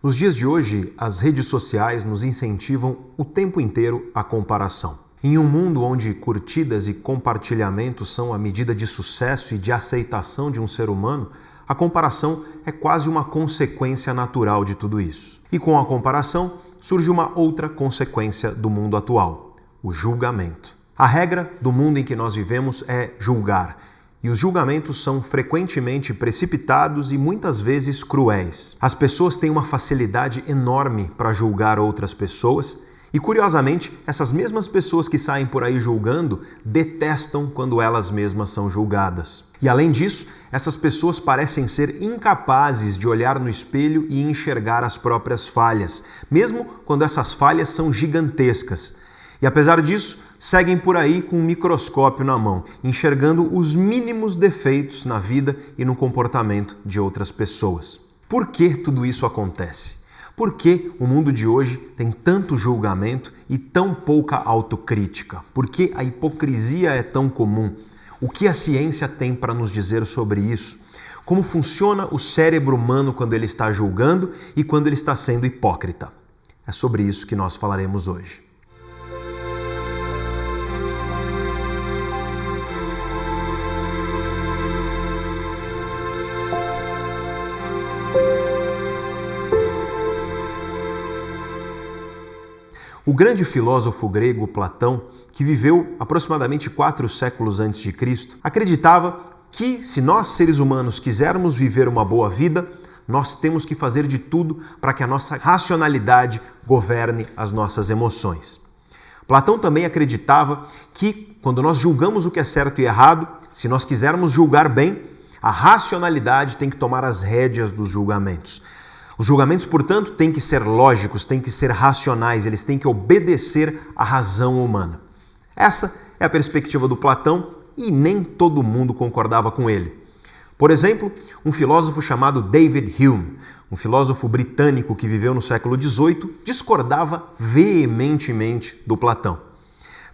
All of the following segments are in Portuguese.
Nos dias de hoje, as redes sociais nos incentivam o tempo inteiro a comparação. Em um mundo onde curtidas e compartilhamentos são a medida de sucesso e de aceitação de um ser humano, a comparação é quase uma consequência natural de tudo isso. E com a comparação surge uma outra consequência do mundo atual: o julgamento. A regra do mundo em que nós vivemos é julgar, e os julgamentos são frequentemente precipitados e muitas vezes cruéis. As pessoas têm uma facilidade enorme para julgar outras pessoas e curiosamente, essas mesmas pessoas que saem por aí julgando detestam quando elas mesmas são julgadas. E além disso, essas pessoas parecem ser incapazes de olhar no espelho e enxergar as próprias falhas, mesmo quando essas falhas são gigantescas. E apesar disso, seguem por aí com um microscópio na mão, enxergando os mínimos defeitos na vida e no comportamento de outras pessoas. Por que tudo isso acontece? Por que o mundo de hoje tem tanto julgamento e tão pouca autocrítica? Por que a hipocrisia é tão comum? O que a ciência tem para nos dizer sobre isso? Como funciona o cérebro humano quando ele está julgando e quando ele está sendo hipócrita? É sobre isso que nós falaremos hoje. O grande filósofo grego Platão, que viveu aproximadamente quatro séculos antes de Cristo, acreditava que se nós seres humanos quisermos viver uma boa vida, nós temos que fazer de tudo para que a nossa racionalidade governe as nossas emoções. Platão também acreditava que quando nós julgamos o que é certo e errado, se nós quisermos julgar bem, a racionalidade tem que tomar as rédeas dos julgamentos. Os julgamentos, portanto, têm que ser lógicos, têm que ser racionais, eles têm que obedecer à razão humana. Essa é a perspectiva do Platão e nem todo mundo concordava com ele. Por exemplo, um filósofo chamado David Hume, um filósofo britânico que viveu no século XVIII, discordava veementemente do Platão.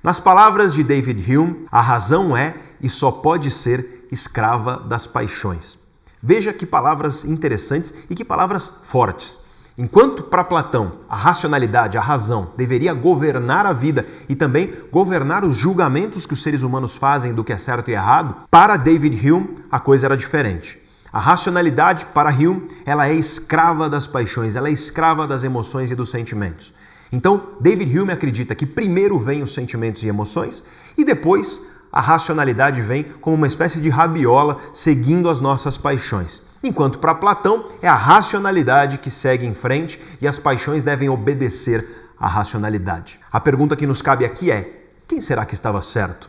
Nas palavras de David Hume, a razão é e só pode ser escrava das paixões. Veja que palavras interessantes e que palavras fortes. Enquanto para Platão a racionalidade, a razão, deveria governar a vida e também governar os julgamentos que os seres humanos fazem do que é certo e errado, para David Hume a coisa era diferente. A racionalidade, para Hume, ela é escrava das paixões, ela é escrava das emoções e dos sentimentos. Então, David Hume acredita que primeiro vêm os sentimentos e emoções e depois a racionalidade vem como uma espécie de rabiola seguindo as nossas paixões. Enquanto para Platão é a racionalidade que segue em frente e as paixões devem obedecer à racionalidade. A pergunta que nos cabe aqui é: quem será que estava certo?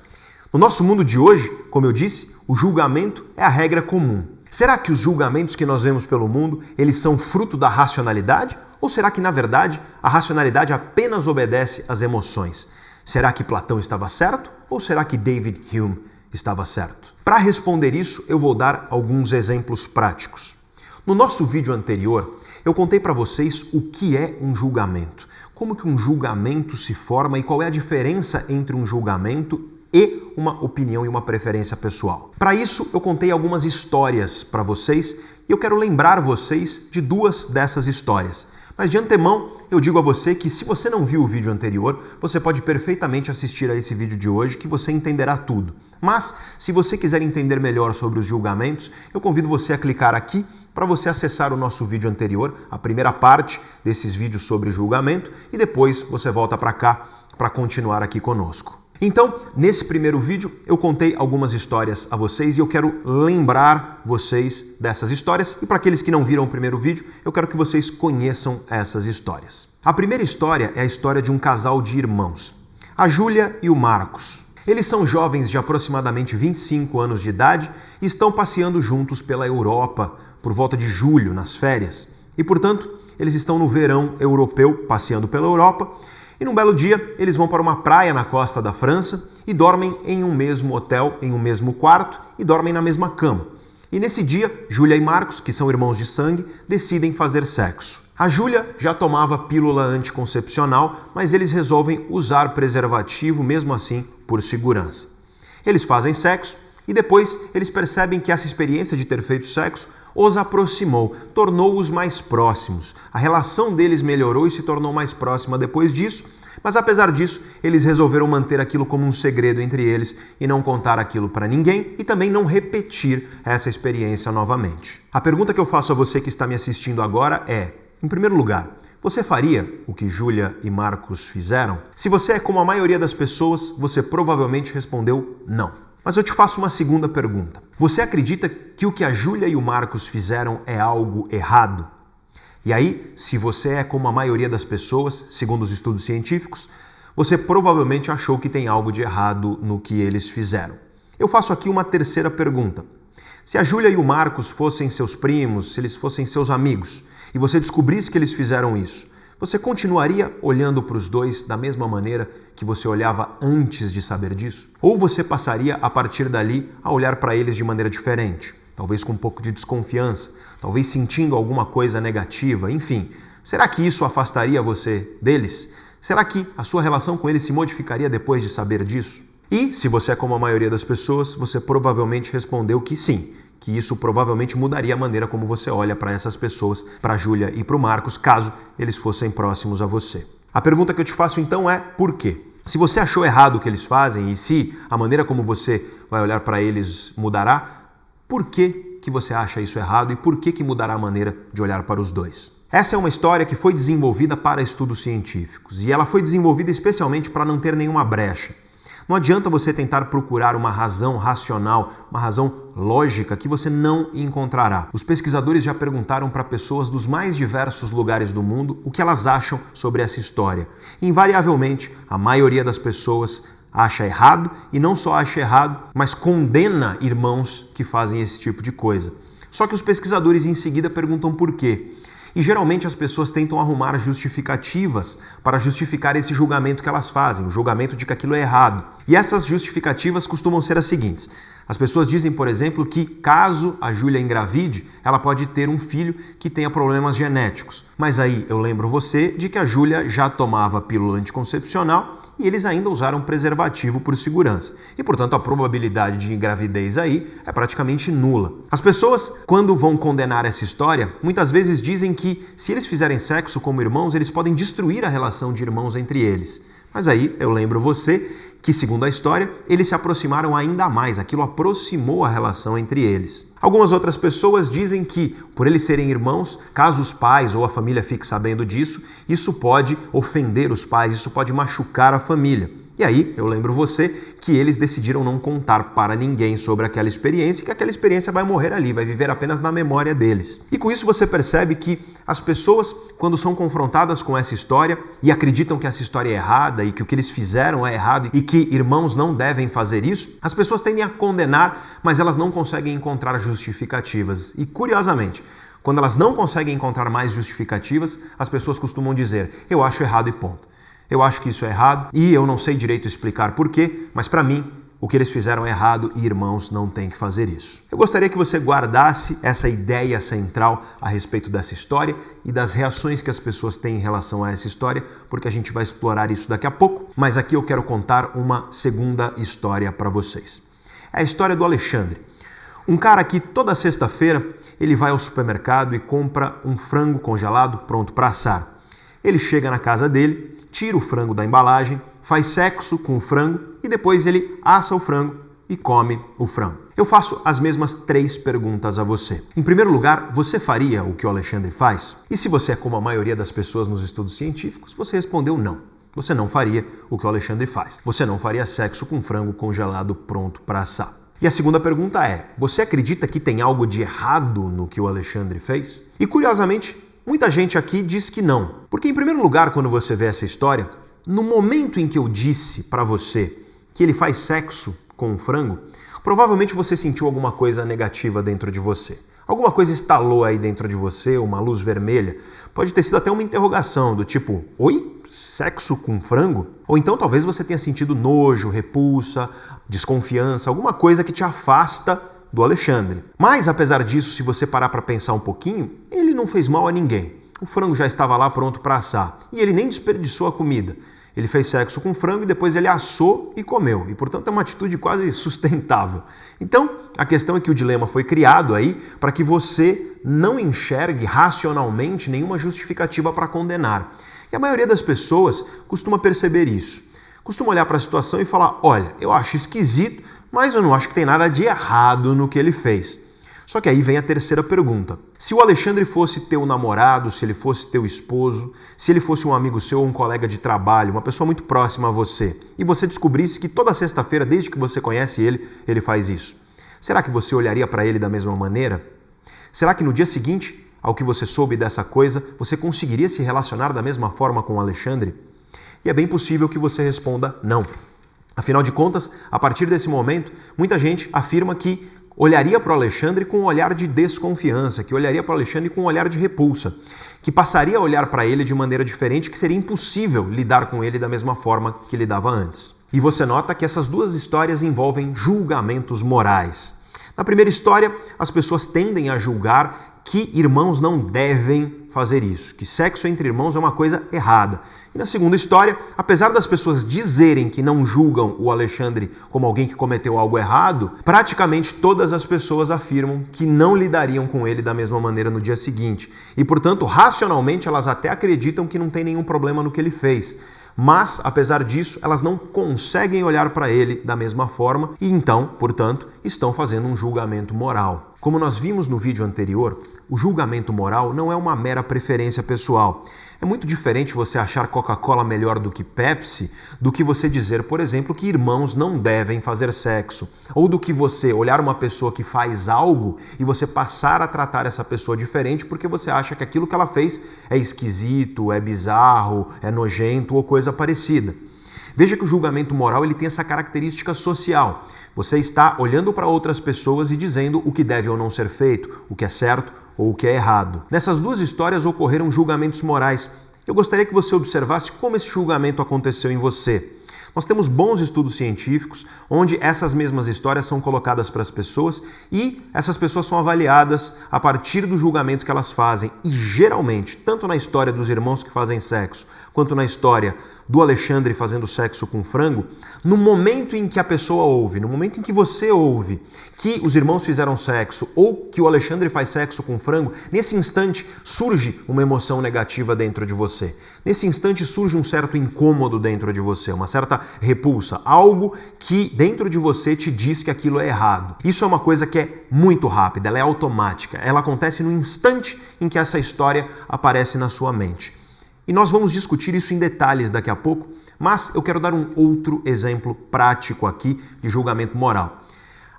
No nosso mundo de hoje, como eu disse, o julgamento é a regra comum. Será que os julgamentos que nós vemos pelo mundo, eles são fruto da racionalidade? Ou será que, na verdade, a racionalidade apenas obedece às emoções? Será que Platão estava certo ou será que David Hume estava certo? Para responder isso, eu vou dar alguns exemplos práticos. No nosso vídeo anterior, eu contei para vocês o que é um julgamento, como que um julgamento se forma e qual é a diferença entre um julgamento e uma opinião e uma preferência pessoal. Para isso, eu contei algumas histórias para vocês e eu quero lembrar vocês de duas dessas histórias. Mas de antemão, eu digo a você que se você não viu o vídeo anterior, você pode perfeitamente assistir a esse vídeo de hoje que você entenderá tudo. Mas, se você quiser entender melhor sobre os julgamentos, eu convido você a clicar aqui para você acessar o nosso vídeo anterior, a primeira parte desses vídeos sobre julgamento, e depois você volta para cá para continuar aqui conosco. Então, nesse primeiro vídeo, eu contei algumas histórias a vocês e eu quero lembrar vocês dessas histórias. E para aqueles que não viram o primeiro vídeo, eu quero que vocês conheçam essas histórias. A primeira história é a história de um casal de irmãos, a Júlia e o Marcos. Eles são jovens de aproximadamente 25 anos de idade e estão passeando juntos pela Europa por volta de julho, nas férias. E, portanto, eles estão no verão europeu passeando pela Europa e num belo dia, eles vão para uma praia na costa da França e dormem em um mesmo hotel, em um mesmo quarto e dormem na mesma cama. E nesse dia, Júlia e Marcos, que são irmãos de sangue, decidem fazer sexo. A Júlia já tomava pílula anticoncepcional, mas eles resolvem usar preservativo mesmo assim por segurança. Eles fazem sexo e depois eles percebem que essa experiência de ter feito sexo os aproximou, tornou-os mais próximos. A relação deles melhorou e se tornou mais próxima depois disso, mas apesar disso, eles resolveram manter aquilo como um segredo entre eles e não contar aquilo para ninguém e também não repetir essa experiência novamente. A pergunta que eu faço a você que está me assistindo agora é: em primeiro lugar, você faria o que Júlia e Marcos fizeram? Se você é como a maioria das pessoas, você provavelmente respondeu não. Mas eu te faço uma segunda pergunta. Você acredita que o que a Júlia e o Marcos fizeram é algo errado? E aí, se você é como a maioria das pessoas, segundo os estudos científicos, você provavelmente achou que tem algo de errado no que eles fizeram. Eu faço aqui uma terceira pergunta. Se a Júlia e o Marcos fossem seus primos, se eles fossem seus amigos, e você descobrisse que eles fizeram isso, você continuaria olhando para os dois da mesma maneira que você olhava antes de saber disso? Ou você passaria a partir dali a olhar para eles de maneira diferente, talvez com um pouco de desconfiança, talvez sentindo alguma coisa negativa, enfim. Será que isso afastaria você deles? Será que a sua relação com eles se modificaria depois de saber disso? E, se você é como a maioria das pessoas, você provavelmente respondeu que sim, que isso provavelmente mudaria a maneira como você olha para essas pessoas, para Júlia e para o Marcos, caso eles fossem próximos a você. A pergunta que eu te faço então é por quê? Se você achou errado o que eles fazem e se a maneira como você vai olhar para eles mudará, por que, que você acha isso errado e por que, que mudará a maneira de olhar para os dois? Essa é uma história que foi desenvolvida para estudos científicos e ela foi desenvolvida especialmente para não ter nenhuma brecha. Não adianta você tentar procurar uma razão racional, uma razão lógica que você não encontrará. Os pesquisadores já perguntaram para pessoas dos mais diversos lugares do mundo o que elas acham sobre essa história. Invariavelmente, a maioria das pessoas acha errado e não só acha errado, mas condena irmãos que fazem esse tipo de coisa. Só que os pesquisadores em seguida perguntam por quê. E geralmente as pessoas tentam arrumar justificativas para justificar esse julgamento que elas fazem, o julgamento de que aquilo é errado. E essas justificativas costumam ser as seguintes: as pessoas dizem, por exemplo, que caso a Júlia engravide, ela pode ter um filho que tenha problemas genéticos. Mas aí eu lembro você de que a Júlia já tomava pílula anticoncepcional e eles ainda usaram preservativo por segurança. E, portanto, a probabilidade de gravidez aí é praticamente nula. As pessoas, quando vão condenar essa história, muitas vezes dizem que se eles fizerem sexo como irmãos, eles podem destruir a relação de irmãos entre eles. Mas aí eu lembro você que, segundo a história, eles se aproximaram ainda mais, aquilo aproximou a relação entre eles. Algumas outras pessoas dizem que, por eles serem irmãos, caso os pais ou a família fique sabendo disso, isso pode ofender os pais, isso pode machucar a família. E aí, eu lembro você que eles decidiram não contar para ninguém sobre aquela experiência e que aquela experiência vai morrer ali, vai viver apenas na memória deles. E com isso você percebe que as pessoas, quando são confrontadas com essa história e acreditam que essa história é errada e que o que eles fizeram é errado e que irmãos não devem fazer isso, as pessoas tendem a condenar, mas elas não conseguem encontrar justificativas. E curiosamente, quando elas não conseguem encontrar mais justificativas, as pessoas costumam dizer: eu acho errado e ponto. Eu acho que isso é errado e eu não sei direito explicar porquê, mas para mim o que eles fizeram é errado e irmãos não têm que fazer isso. Eu gostaria que você guardasse essa ideia central a respeito dessa história e das reações que as pessoas têm em relação a essa história, porque a gente vai explorar isso daqui a pouco, mas aqui eu quero contar uma segunda história para vocês. É a história do Alexandre. Um cara que toda sexta-feira ele vai ao supermercado e compra um frango congelado pronto para assar. Ele chega na casa dele tira o frango da embalagem, faz sexo com o frango e depois ele assa o frango e come o frango. Eu faço as mesmas três perguntas a você. Em primeiro lugar, você faria o que o Alexandre faz? E se você é como a maioria das pessoas nos estudos científicos, você respondeu não. Você não faria o que o Alexandre faz. Você não faria sexo com frango congelado pronto para assar. E a segunda pergunta é: você acredita que tem algo de errado no que o Alexandre fez? E curiosamente, Muita gente aqui diz que não. Porque, em primeiro lugar, quando você vê essa história, no momento em que eu disse para você que ele faz sexo com um frango, provavelmente você sentiu alguma coisa negativa dentro de você. Alguma coisa estalou aí dentro de você, uma luz vermelha. Pode ter sido até uma interrogação do tipo: Oi? Sexo com frango? Ou então talvez você tenha sentido nojo, repulsa, desconfiança, alguma coisa que te afasta do Alexandre. Mas apesar disso, se você parar para pensar um pouquinho, ele não fez mal a ninguém. O frango já estava lá pronto para assar e ele nem desperdiçou a comida. Ele fez sexo com frango e depois ele assou e comeu. E, portanto, é uma atitude quase sustentável. Então, a questão é que o dilema foi criado aí para que você não enxergue racionalmente nenhuma justificativa para condenar. E a maioria das pessoas costuma perceber isso. Costuma olhar para a situação e falar: olha, eu acho esquisito, mas eu não acho que tem nada de errado no que ele fez. Só que aí vem a terceira pergunta. Se o Alexandre fosse teu namorado, se ele fosse teu esposo, se ele fosse um amigo seu ou um colega de trabalho, uma pessoa muito próxima a você, e você descobrisse que toda sexta-feira, desde que você conhece ele, ele faz isso, será que você olharia para ele da mesma maneira? Será que no dia seguinte, ao que você soube dessa coisa, você conseguiria se relacionar da mesma forma com o Alexandre? E é bem possível que você responda não. Afinal de contas, a partir desse momento, muita gente afirma que olharia para o Alexandre com um olhar de desconfiança, que olharia para o Alexandre com um olhar de repulsa, que passaria a olhar para ele de maneira diferente, que seria impossível lidar com ele da mesma forma que lidava antes. E você nota que essas duas histórias envolvem julgamentos morais. Na primeira história, as pessoas tendem a julgar que irmãos não devem fazer isso, que sexo entre irmãos é uma coisa errada. E na segunda história, apesar das pessoas dizerem que não julgam o Alexandre como alguém que cometeu algo errado, praticamente todas as pessoas afirmam que não lidariam com ele da mesma maneira no dia seguinte. E, portanto, racionalmente elas até acreditam que não tem nenhum problema no que ele fez. Mas, apesar disso, elas não conseguem olhar para ele da mesma forma e então, portanto, estão fazendo um julgamento moral. Como nós vimos no vídeo anterior, o julgamento moral não é uma mera preferência pessoal. É muito diferente você achar Coca-Cola melhor do que Pepsi do que você dizer, por exemplo, que irmãos não devem fazer sexo. Ou do que você olhar uma pessoa que faz algo e você passar a tratar essa pessoa diferente porque você acha que aquilo que ela fez é esquisito, é bizarro, é nojento ou coisa parecida. Veja que o julgamento moral ele tem essa característica social. Você está olhando para outras pessoas e dizendo o que deve ou não ser feito, o que é certo ou o que é errado. Nessas duas histórias ocorreram julgamentos morais. Eu gostaria que você observasse como esse julgamento aconteceu em você. Nós temos bons estudos científicos onde essas mesmas histórias são colocadas para as pessoas e essas pessoas são avaliadas a partir do julgamento que elas fazem. E geralmente, tanto na história dos irmãos que fazem sexo, quanto na história do Alexandre fazendo sexo com frango, no momento em que a pessoa ouve, no momento em que você ouve que os irmãos fizeram sexo ou que o Alexandre faz sexo com frango, nesse instante surge uma emoção negativa dentro de você. Nesse instante surge um certo incômodo dentro de você, uma certa repulsa, algo que dentro de você te diz que aquilo é errado. Isso é uma coisa que é muito rápida, ela é automática, ela acontece no instante em que essa história aparece na sua mente. E nós vamos discutir isso em detalhes daqui a pouco, mas eu quero dar um outro exemplo prático aqui de julgamento moral.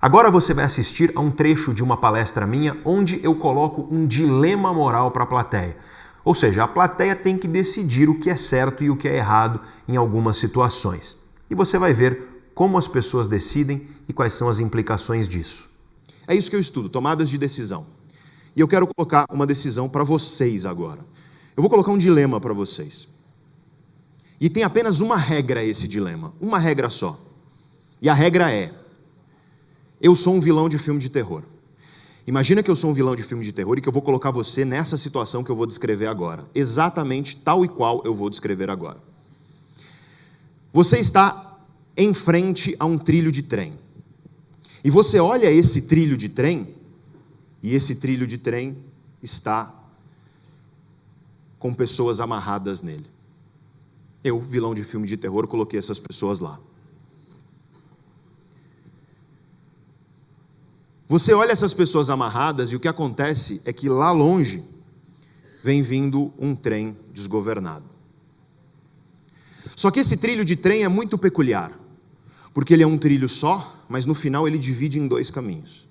Agora você vai assistir a um trecho de uma palestra minha onde eu coloco um dilema moral para a plateia. Ou seja, a plateia tem que decidir o que é certo e o que é errado em algumas situações. E você vai ver como as pessoas decidem e quais são as implicações disso. É isso que eu estudo, tomadas de decisão. E eu quero colocar uma decisão para vocês agora. Eu vou colocar um dilema para vocês. E tem apenas uma regra esse dilema, uma regra só. E a regra é: eu sou um vilão de filme de terror. Imagina que eu sou um vilão de filme de terror e que eu vou colocar você nessa situação que eu vou descrever agora, exatamente tal e qual eu vou descrever agora. Você está em frente a um trilho de trem. E você olha esse trilho de trem, e esse trilho de trem está com pessoas amarradas nele. Eu, vilão de filme de terror, coloquei essas pessoas lá. Você olha essas pessoas amarradas e o que acontece é que lá longe vem vindo um trem desgovernado. Só que esse trilho de trem é muito peculiar, porque ele é um trilho só, mas no final ele divide em dois caminhos.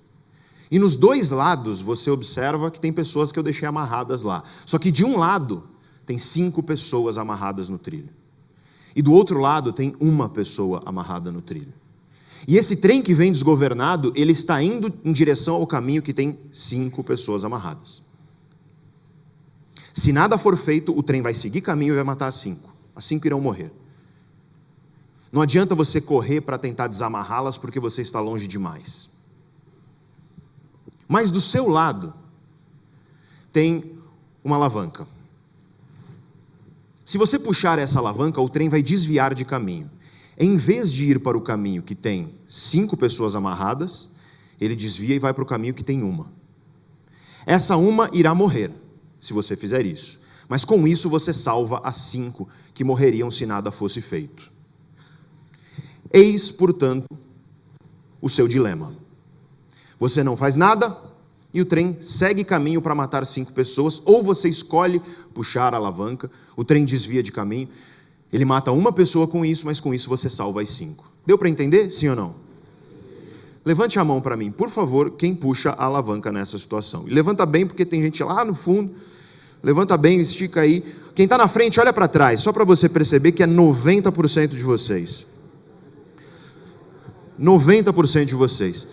E nos dois lados você observa que tem pessoas que eu deixei amarradas lá. Só que de um lado tem cinco pessoas amarradas no trilho. E do outro lado tem uma pessoa amarrada no trilho. E esse trem que vem desgovernado, ele está indo em direção ao caminho que tem cinco pessoas amarradas. Se nada for feito, o trem vai seguir caminho e vai matar as cinco. As cinco irão morrer. Não adianta você correr para tentar desamarrá-las porque você está longe demais. Mas do seu lado tem uma alavanca. Se você puxar essa alavanca, o trem vai desviar de caminho. Em vez de ir para o caminho que tem cinco pessoas amarradas, ele desvia e vai para o caminho que tem uma. Essa uma irá morrer, se você fizer isso. Mas com isso você salva as cinco que morreriam se nada fosse feito. Eis, portanto, o seu dilema. Você não faz nada e o trem segue caminho para matar cinco pessoas, ou você escolhe puxar a alavanca, o trem desvia de caminho, ele mata uma pessoa com isso, mas com isso você salva as cinco. Deu para entender? Sim ou não? Levante a mão para mim, por favor, quem puxa a alavanca nessa situação. E levanta bem, porque tem gente lá no fundo. Levanta bem, estica aí. Quem está na frente, olha para trás, só para você perceber que é 90% de vocês. 90% de vocês.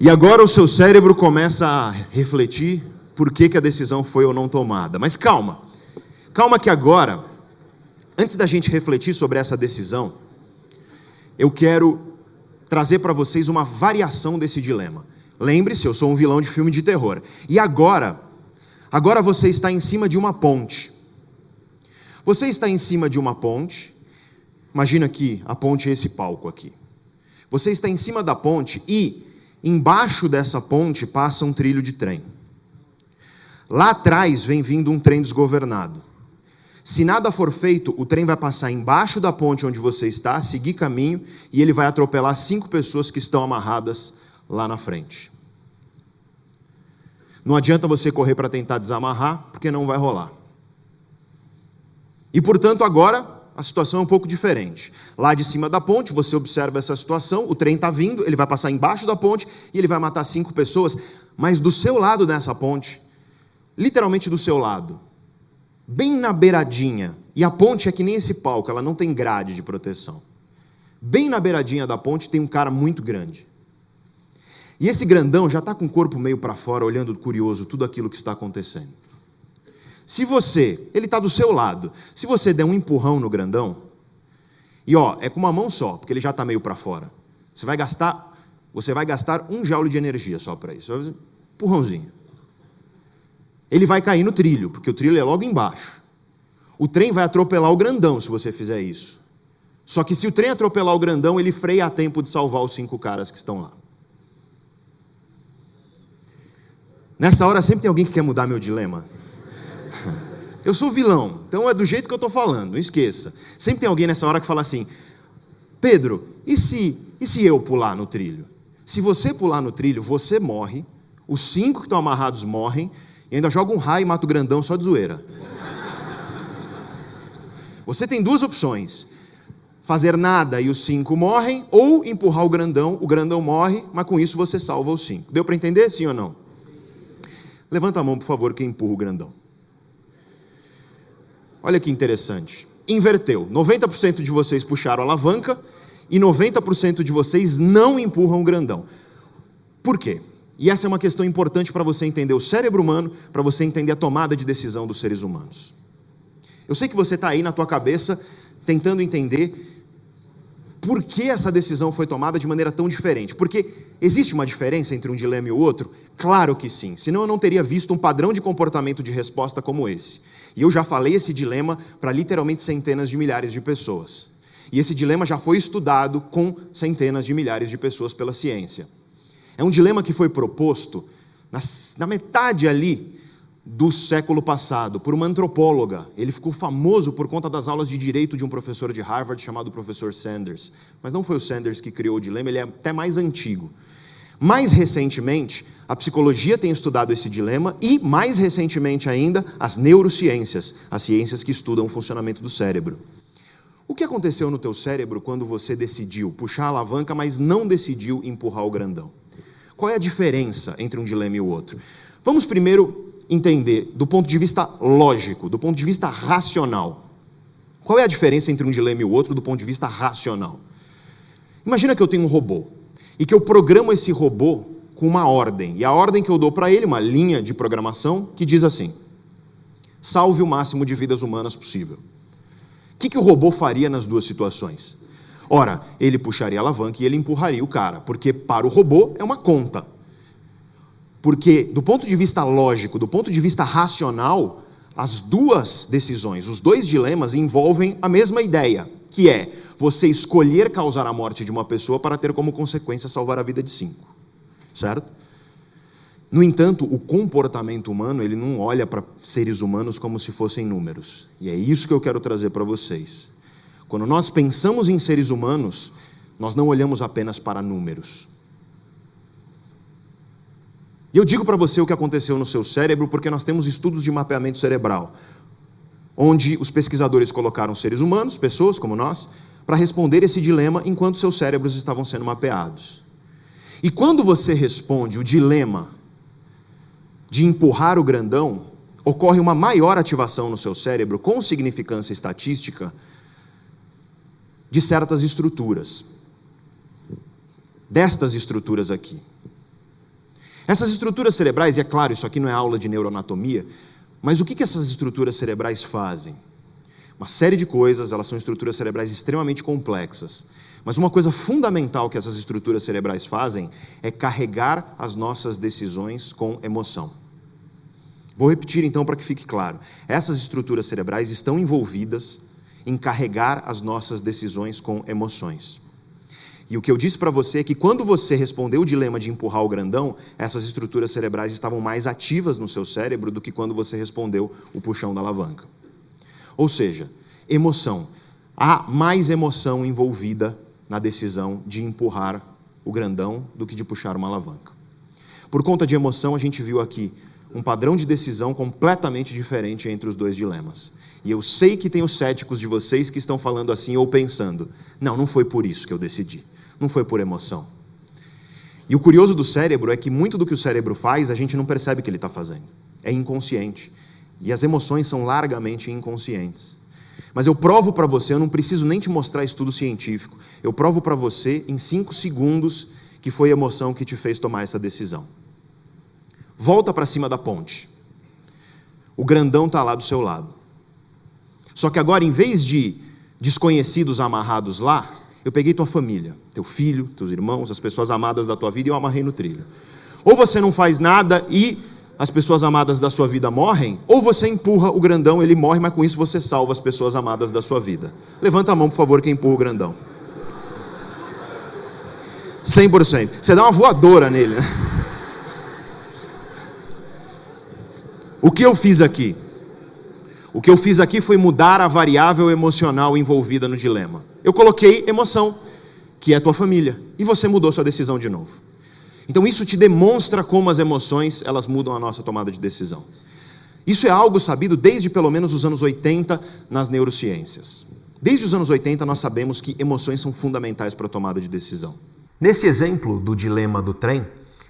E agora o seu cérebro começa a refletir por que, que a decisão foi ou não tomada. Mas calma, calma que agora, antes da gente refletir sobre essa decisão, eu quero trazer para vocês uma variação desse dilema. Lembre-se, eu sou um vilão de filme de terror. E agora, agora você está em cima de uma ponte. Você está em cima de uma ponte. Imagina que a ponte é esse palco aqui. Você está em cima da ponte e embaixo dessa ponte passa um trilho de trem. Lá atrás vem vindo um trem desgovernado. Se nada for feito, o trem vai passar embaixo da ponte onde você está, seguir caminho, e ele vai atropelar cinco pessoas que estão amarradas lá na frente. Não adianta você correr para tentar desamarrar, porque não vai rolar. E portanto, agora a situação é um pouco diferente. Lá de cima da ponte, você observa essa situação, o trem está vindo, ele vai passar embaixo da ponte e ele vai matar cinco pessoas, mas do seu lado dessa ponte, literalmente do seu lado, bem na beiradinha, e a ponte é que nem esse palco, ela não tem grade de proteção. Bem na beiradinha da ponte tem um cara muito grande. E esse grandão já está com o corpo meio para fora, olhando curioso tudo aquilo que está acontecendo. Se você, ele está do seu lado, se você der um empurrão no grandão, e ó, é com uma mão só, porque ele já está meio para fora, você vai gastar, você vai gastar um joule de energia só para isso. Empurrãozinho ele vai cair no trilho, porque o trilho é logo embaixo. O trem vai atropelar o grandão se você fizer isso. Só que se o trem atropelar o grandão, ele freia a tempo de salvar os cinco caras que estão lá. Nessa hora sempre tem alguém que quer mudar meu dilema. Eu sou vilão, então é do jeito que eu estou falando, não esqueça. Sempre tem alguém nessa hora que fala assim: Pedro, e se, e se eu pular no trilho? Se você pular no trilho, você morre, os cinco que estão amarrados morrem, e ainda joga um raio e mata o grandão só de zoeira. Você tem duas opções: fazer nada e os cinco morrem, ou empurrar o grandão, o grandão morre, mas com isso você salva os cinco. Deu para entender, sim ou não? Levanta a mão, por favor, quem empurra o grandão. Olha que interessante. Inverteu. 90% de vocês puxaram a alavanca e 90% de vocês não empurram o grandão. Por quê? E essa é uma questão importante para você entender o cérebro humano, para você entender a tomada de decisão dos seres humanos. Eu sei que você está aí na tua cabeça tentando entender por que essa decisão foi tomada de maneira tão diferente. Porque existe uma diferença entre um dilema e o outro? Claro que sim, senão eu não teria visto um padrão de comportamento de resposta como esse. E eu já falei esse dilema para literalmente centenas de milhares de pessoas. E esse dilema já foi estudado com centenas de milhares de pessoas pela ciência. É um dilema que foi proposto na, na metade ali do século passado por uma antropóloga. Ele ficou famoso por conta das aulas de direito de um professor de Harvard chamado professor Sanders. Mas não foi o Sanders que criou o dilema, ele é até mais antigo. Mais recentemente, a psicologia tem estudado esse dilema e, mais recentemente ainda, as neurociências, as ciências que estudam o funcionamento do cérebro. O que aconteceu no teu cérebro quando você decidiu puxar a alavanca, mas não decidiu empurrar o grandão? Qual é a diferença entre um dilema e o outro? Vamos primeiro entender, do ponto de vista lógico, do ponto de vista racional. Qual é a diferença entre um dilema e o outro do ponto de vista racional? Imagina que eu tenho um robô e que eu programo esse robô com uma ordem. E a ordem que eu dou para ele, uma linha de programação, que diz assim: salve o máximo de vidas humanas possível. O que, que o robô faria nas duas situações? Ora, ele puxaria a alavanca e ele empurraria o cara, porque para o robô é uma conta. Porque, do ponto de vista lógico, do ponto de vista racional, as duas decisões, os dois dilemas envolvem a mesma ideia, que é você escolher causar a morte de uma pessoa para ter como consequência salvar a vida de cinco. Certo? No entanto, o comportamento humano, ele não olha para seres humanos como se fossem números. E é isso que eu quero trazer para vocês. Quando nós pensamos em seres humanos, nós não olhamos apenas para números. E eu digo para você o que aconteceu no seu cérebro porque nós temos estudos de mapeamento cerebral, onde os pesquisadores colocaram seres humanos, pessoas como nós, para responder esse dilema enquanto seus cérebros estavam sendo mapeados. E quando você responde o dilema de empurrar o grandão, ocorre uma maior ativação no seu cérebro, com significância estatística, de certas estruturas. Destas estruturas aqui. Essas estruturas cerebrais, e é claro, isso aqui não é aula de neuroanatomia, mas o que, que essas estruturas cerebrais fazem? Uma série de coisas, elas são estruturas cerebrais extremamente complexas. Mas uma coisa fundamental que essas estruturas cerebrais fazem é carregar as nossas decisões com emoção. Vou repetir então para que fique claro. Essas estruturas cerebrais estão envolvidas em carregar as nossas decisões com emoções. E o que eu disse para você é que quando você respondeu o dilema de empurrar o grandão, essas estruturas cerebrais estavam mais ativas no seu cérebro do que quando você respondeu o puxão da alavanca. Ou seja, emoção. Há mais emoção envolvida na decisão de empurrar o grandão do que de puxar uma alavanca. Por conta de emoção, a gente viu aqui um padrão de decisão completamente diferente entre os dois dilemas. E eu sei que tem os céticos de vocês que estão falando assim ou pensando: não, não foi por isso que eu decidi não foi por emoção. E o curioso do cérebro é que muito do que o cérebro faz a gente não percebe que ele está fazendo. É inconsciente. E as emoções são largamente inconscientes. Mas eu provo para você, eu não preciso nem te mostrar estudo científico, eu provo para você em cinco segundos que foi a emoção que te fez tomar essa decisão. Volta para cima da ponte. O grandão está lá do seu lado. Só que agora, em vez de desconhecidos amarrados lá, eu peguei tua família, teu filho, teus irmãos, as pessoas amadas da tua vida e eu amarrei no trilho. Ou você não faz nada e as pessoas amadas da sua vida morrem, ou você empurra o grandão, ele morre, mas com isso você salva as pessoas amadas da sua vida. Levanta a mão, por favor, quem empurra o grandão. 100%. Você dá uma voadora nele. Né? O que eu fiz aqui? O que eu fiz aqui foi mudar a variável emocional envolvida no dilema. Eu coloquei emoção, que é a tua família, e você mudou sua decisão de novo. Então isso te demonstra como as emoções, elas mudam a nossa tomada de decisão. Isso é algo sabido desde pelo menos os anos 80 nas neurociências. Desde os anos 80 nós sabemos que emoções são fundamentais para a tomada de decisão. Nesse exemplo do dilema do trem,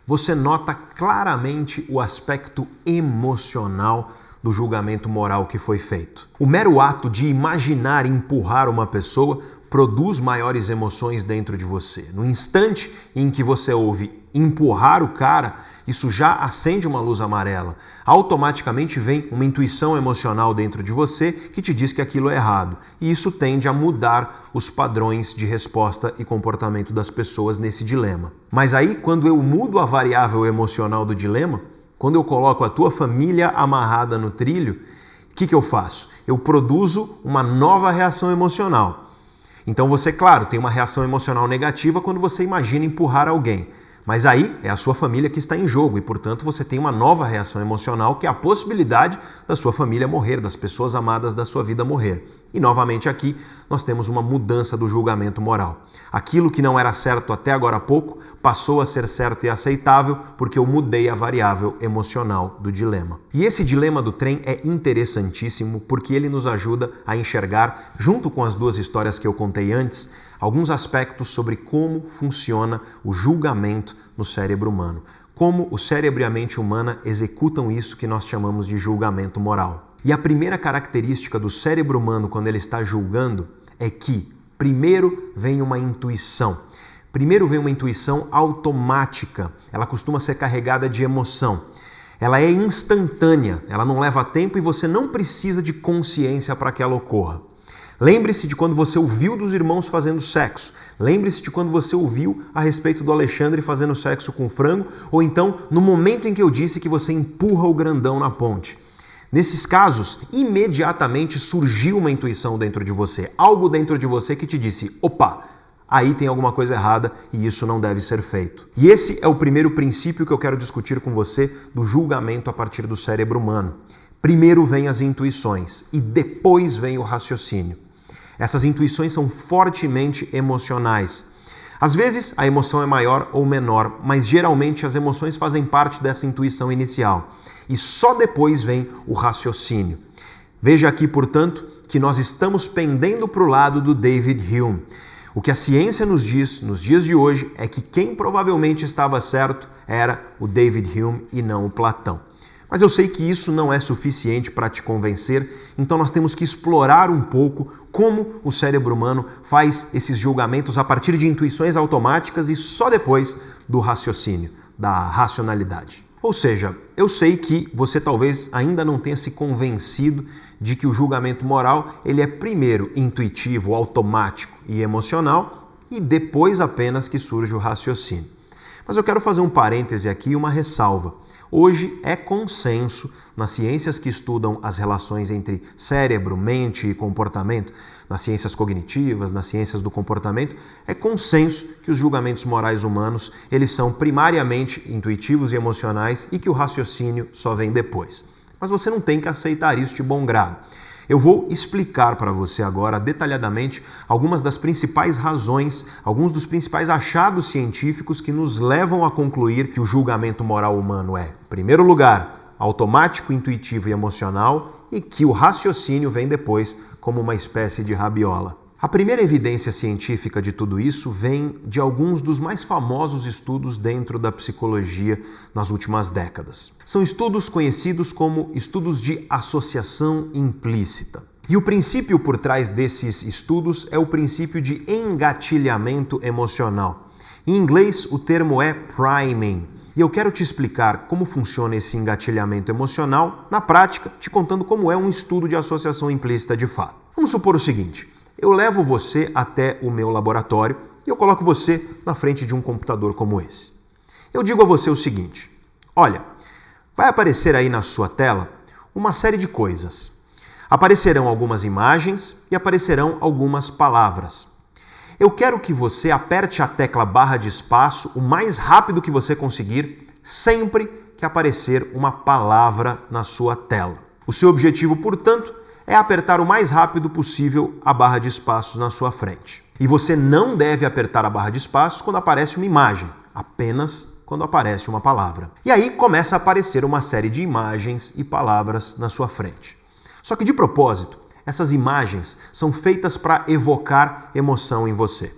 você nota claramente o aspecto emocional do julgamento moral que foi feito. O mero ato de imaginar empurrar uma pessoa produz maiores emoções dentro de você. No instante em que você ouve empurrar o cara, isso já acende uma luz amarela. Automaticamente vem uma intuição emocional dentro de você que te diz que aquilo é errado. E isso tende a mudar os padrões de resposta e comportamento das pessoas nesse dilema. Mas aí, quando eu mudo a variável emocional do dilema, quando eu coloco a tua família amarrada no trilho, o que, que eu faço? Eu produzo uma nova reação emocional. Então você, claro, tem uma reação emocional negativa quando você imagina empurrar alguém. Mas aí é a sua família que está em jogo e, portanto, você tem uma nova reação emocional que é a possibilidade da sua família morrer, das pessoas amadas da sua vida morrer. E novamente aqui nós temos uma mudança do julgamento moral. Aquilo que não era certo até agora há pouco passou a ser certo e aceitável porque eu mudei a variável emocional do dilema. E esse dilema do trem é interessantíssimo porque ele nos ajuda a enxergar, junto com as duas histórias que eu contei antes, alguns aspectos sobre como funciona o julgamento no cérebro humano. Como o cérebro e a mente humana executam isso que nós chamamos de julgamento moral. E a primeira característica do cérebro humano quando ele está julgando é que, primeiro, vem uma intuição. Primeiro vem uma intuição automática, ela costuma ser carregada de emoção. Ela é instantânea, ela não leva tempo e você não precisa de consciência para que ela ocorra. Lembre-se de quando você ouviu dos irmãos fazendo sexo. Lembre-se de quando você ouviu a respeito do Alexandre fazendo sexo com frango, ou então no momento em que eu disse que você empurra o grandão na ponte. Nesses casos, imediatamente surgiu uma intuição dentro de você, algo dentro de você que te disse: opa, aí tem alguma coisa errada e isso não deve ser feito. E esse é o primeiro princípio que eu quero discutir com você do julgamento a partir do cérebro humano. Primeiro vem as intuições e depois vem o raciocínio. Essas intuições são fortemente emocionais. Às vezes a emoção é maior ou menor, mas geralmente as emoções fazem parte dessa intuição inicial e só depois vem o raciocínio. Veja aqui, portanto, que nós estamos pendendo para o lado do David Hume. O que a ciência nos diz nos dias de hoje é que quem provavelmente estava certo era o David Hume e não o Platão. Mas eu sei que isso não é suficiente para te convencer, então nós temos que explorar um pouco como o cérebro humano faz esses julgamentos a partir de intuições automáticas e só depois do raciocínio, da racionalidade. Ou seja, eu sei que você talvez ainda não tenha se convencido de que o julgamento moral ele é primeiro intuitivo, automático e emocional e depois apenas que surge o raciocínio. Mas eu quero fazer um parêntese aqui e uma ressalva. Hoje é consenso nas ciências que estudam as relações entre cérebro, mente e comportamento, nas ciências cognitivas, nas ciências do comportamento, é consenso que os julgamentos morais humanos, eles são primariamente intuitivos e emocionais e que o raciocínio só vem depois. Mas você não tem que aceitar isso de bom grado. Eu vou explicar para você agora detalhadamente algumas das principais razões, alguns dos principais achados científicos que nos levam a concluir que o julgamento moral humano é, em primeiro lugar, automático, intuitivo e emocional e que o raciocínio vem depois como uma espécie de rabiola. A primeira evidência científica de tudo isso vem de alguns dos mais famosos estudos dentro da psicologia nas últimas décadas. São estudos conhecidos como estudos de associação implícita. E o princípio por trás desses estudos é o princípio de engatilhamento emocional. Em inglês, o termo é priming. E eu quero te explicar como funciona esse engatilhamento emocional na prática, te contando como é um estudo de associação implícita de fato. Vamos supor o seguinte: eu levo você até o meu laboratório e eu coloco você na frente de um computador como esse. Eu digo a você o seguinte: olha, vai aparecer aí na sua tela uma série de coisas. Aparecerão algumas imagens e aparecerão algumas palavras. Eu quero que você aperte a tecla barra de espaço o mais rápido que você conseguir, sempre que aparecer uma palavra na sua tela. O seu objetivo, portanto, é apertar o mais rápido possível a barra de espaços na sua frente. E você não deve apertar a barra de espaços quando aparece uma imagem, apenas quando aparece uma palavra. E aí começa a aparecer uma série de imagens e palavras na sua frente. Só que de propósito, essas imagens são feitas para evocar emoção em você.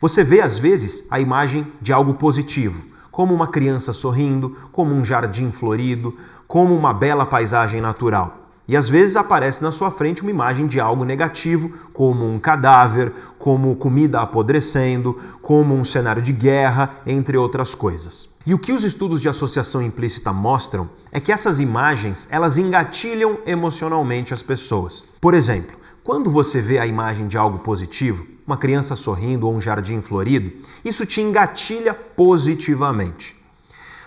Você vê às vezes a imagem de algo positivo, como uma criança sorrindo, como um jardim florido, como uma bela paisagem natural. E às vezes aparece na sua frente uma imagem de algo negativo, como um cadáver, como comida apodrecendo, como um cenário de guerra, entre outras coisas. E o que os estudos de associação implícita mostram é que essas imagens, elas engatilham emocionalmente as pessoas. Por exemplo, quando você vê a imagem de algo positivo, uma criança sorrindo ou um jardim florido, isso te engatilha positivamente.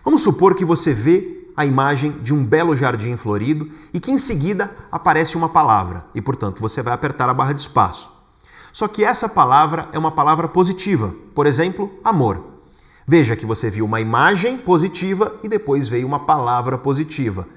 Vamos supor que você vê a imagem de um belo jardim florido e que em seguida aparece uma palavra e, portanto, você vai apertar a barra de espaço. Só que essa palavra é uma palavra positiva, por exemplo, amor. Veja que você viu uma imagem positiva e depois veio uma palavra positiva.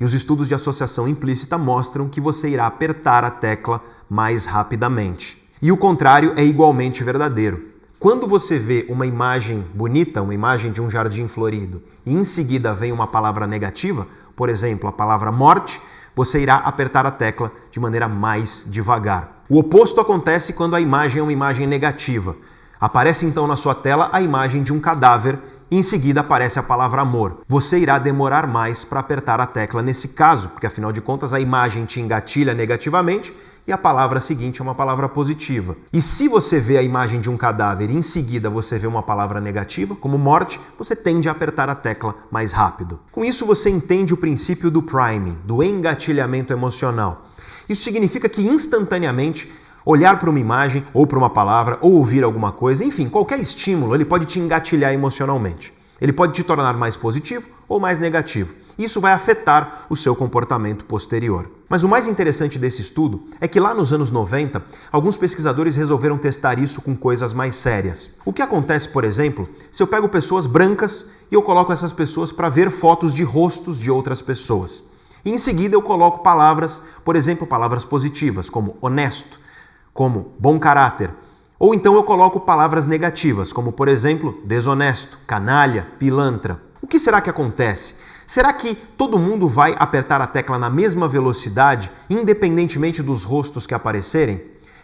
E os estudos de associação implícita mostram que você irá apertar a tecla mais rapidamente. E o contrário é igualmente verdadeiro. Quando você vê uma imagem bonita, uma imagem de um jardim florido, e em seguida vem uma palavra negativa, por exemplo, a palavra morte, você irá apertar a tecla de maneira mais devagar. O oposto acontece quando a imagem é uma imagem negativa. Aparece então na sua tela a imagem de um cadáver e em seguida aparece a palavra amor. Você irá demorar mais para apertar a tecla nesse caso, porque afinal de contas a imagem te engatilha negativamente e a palavra seguinte é uma palavra positiva. E se você vê a imagem de um cadáver e em seguida você vê uma palavra negativa, como morte, você tende a apertar a tecla mais rápido. Com isso você entende o princípio do priming, do engatilhamento emocional. Isso significa que instantaneamente olhar para uma imagem ou para uma palavra ou ouvir alguma coisa, enfim, qualquer estímulo, ele pode te engatilhar emocionalmente. Ele pode te tornar mais positivo ou mais negativo. Isso vai afetar o seu comportamento posterior. Mas o mais interessante desse estudo é que lá nos anos 90, alguns pesquisadores resolveram testar isso com coisas mais sérias. O que acontece, por exemplo, se eu pego pessoas brancas e eu coloco essas pessoas para ver fotos de rostos de outras pessoas? E em seguida eu coloco palavras, por exemplo, palavras positivas, como honesto, como bom caráter. Ou então eu coloco palavras negativas, como por exemplo, desonesto, canalha, pilantra. O que será que acontece? Será que todo mundo vai apertar a tecla na mesma velocidade, independentemente dos rostos que aparecerem?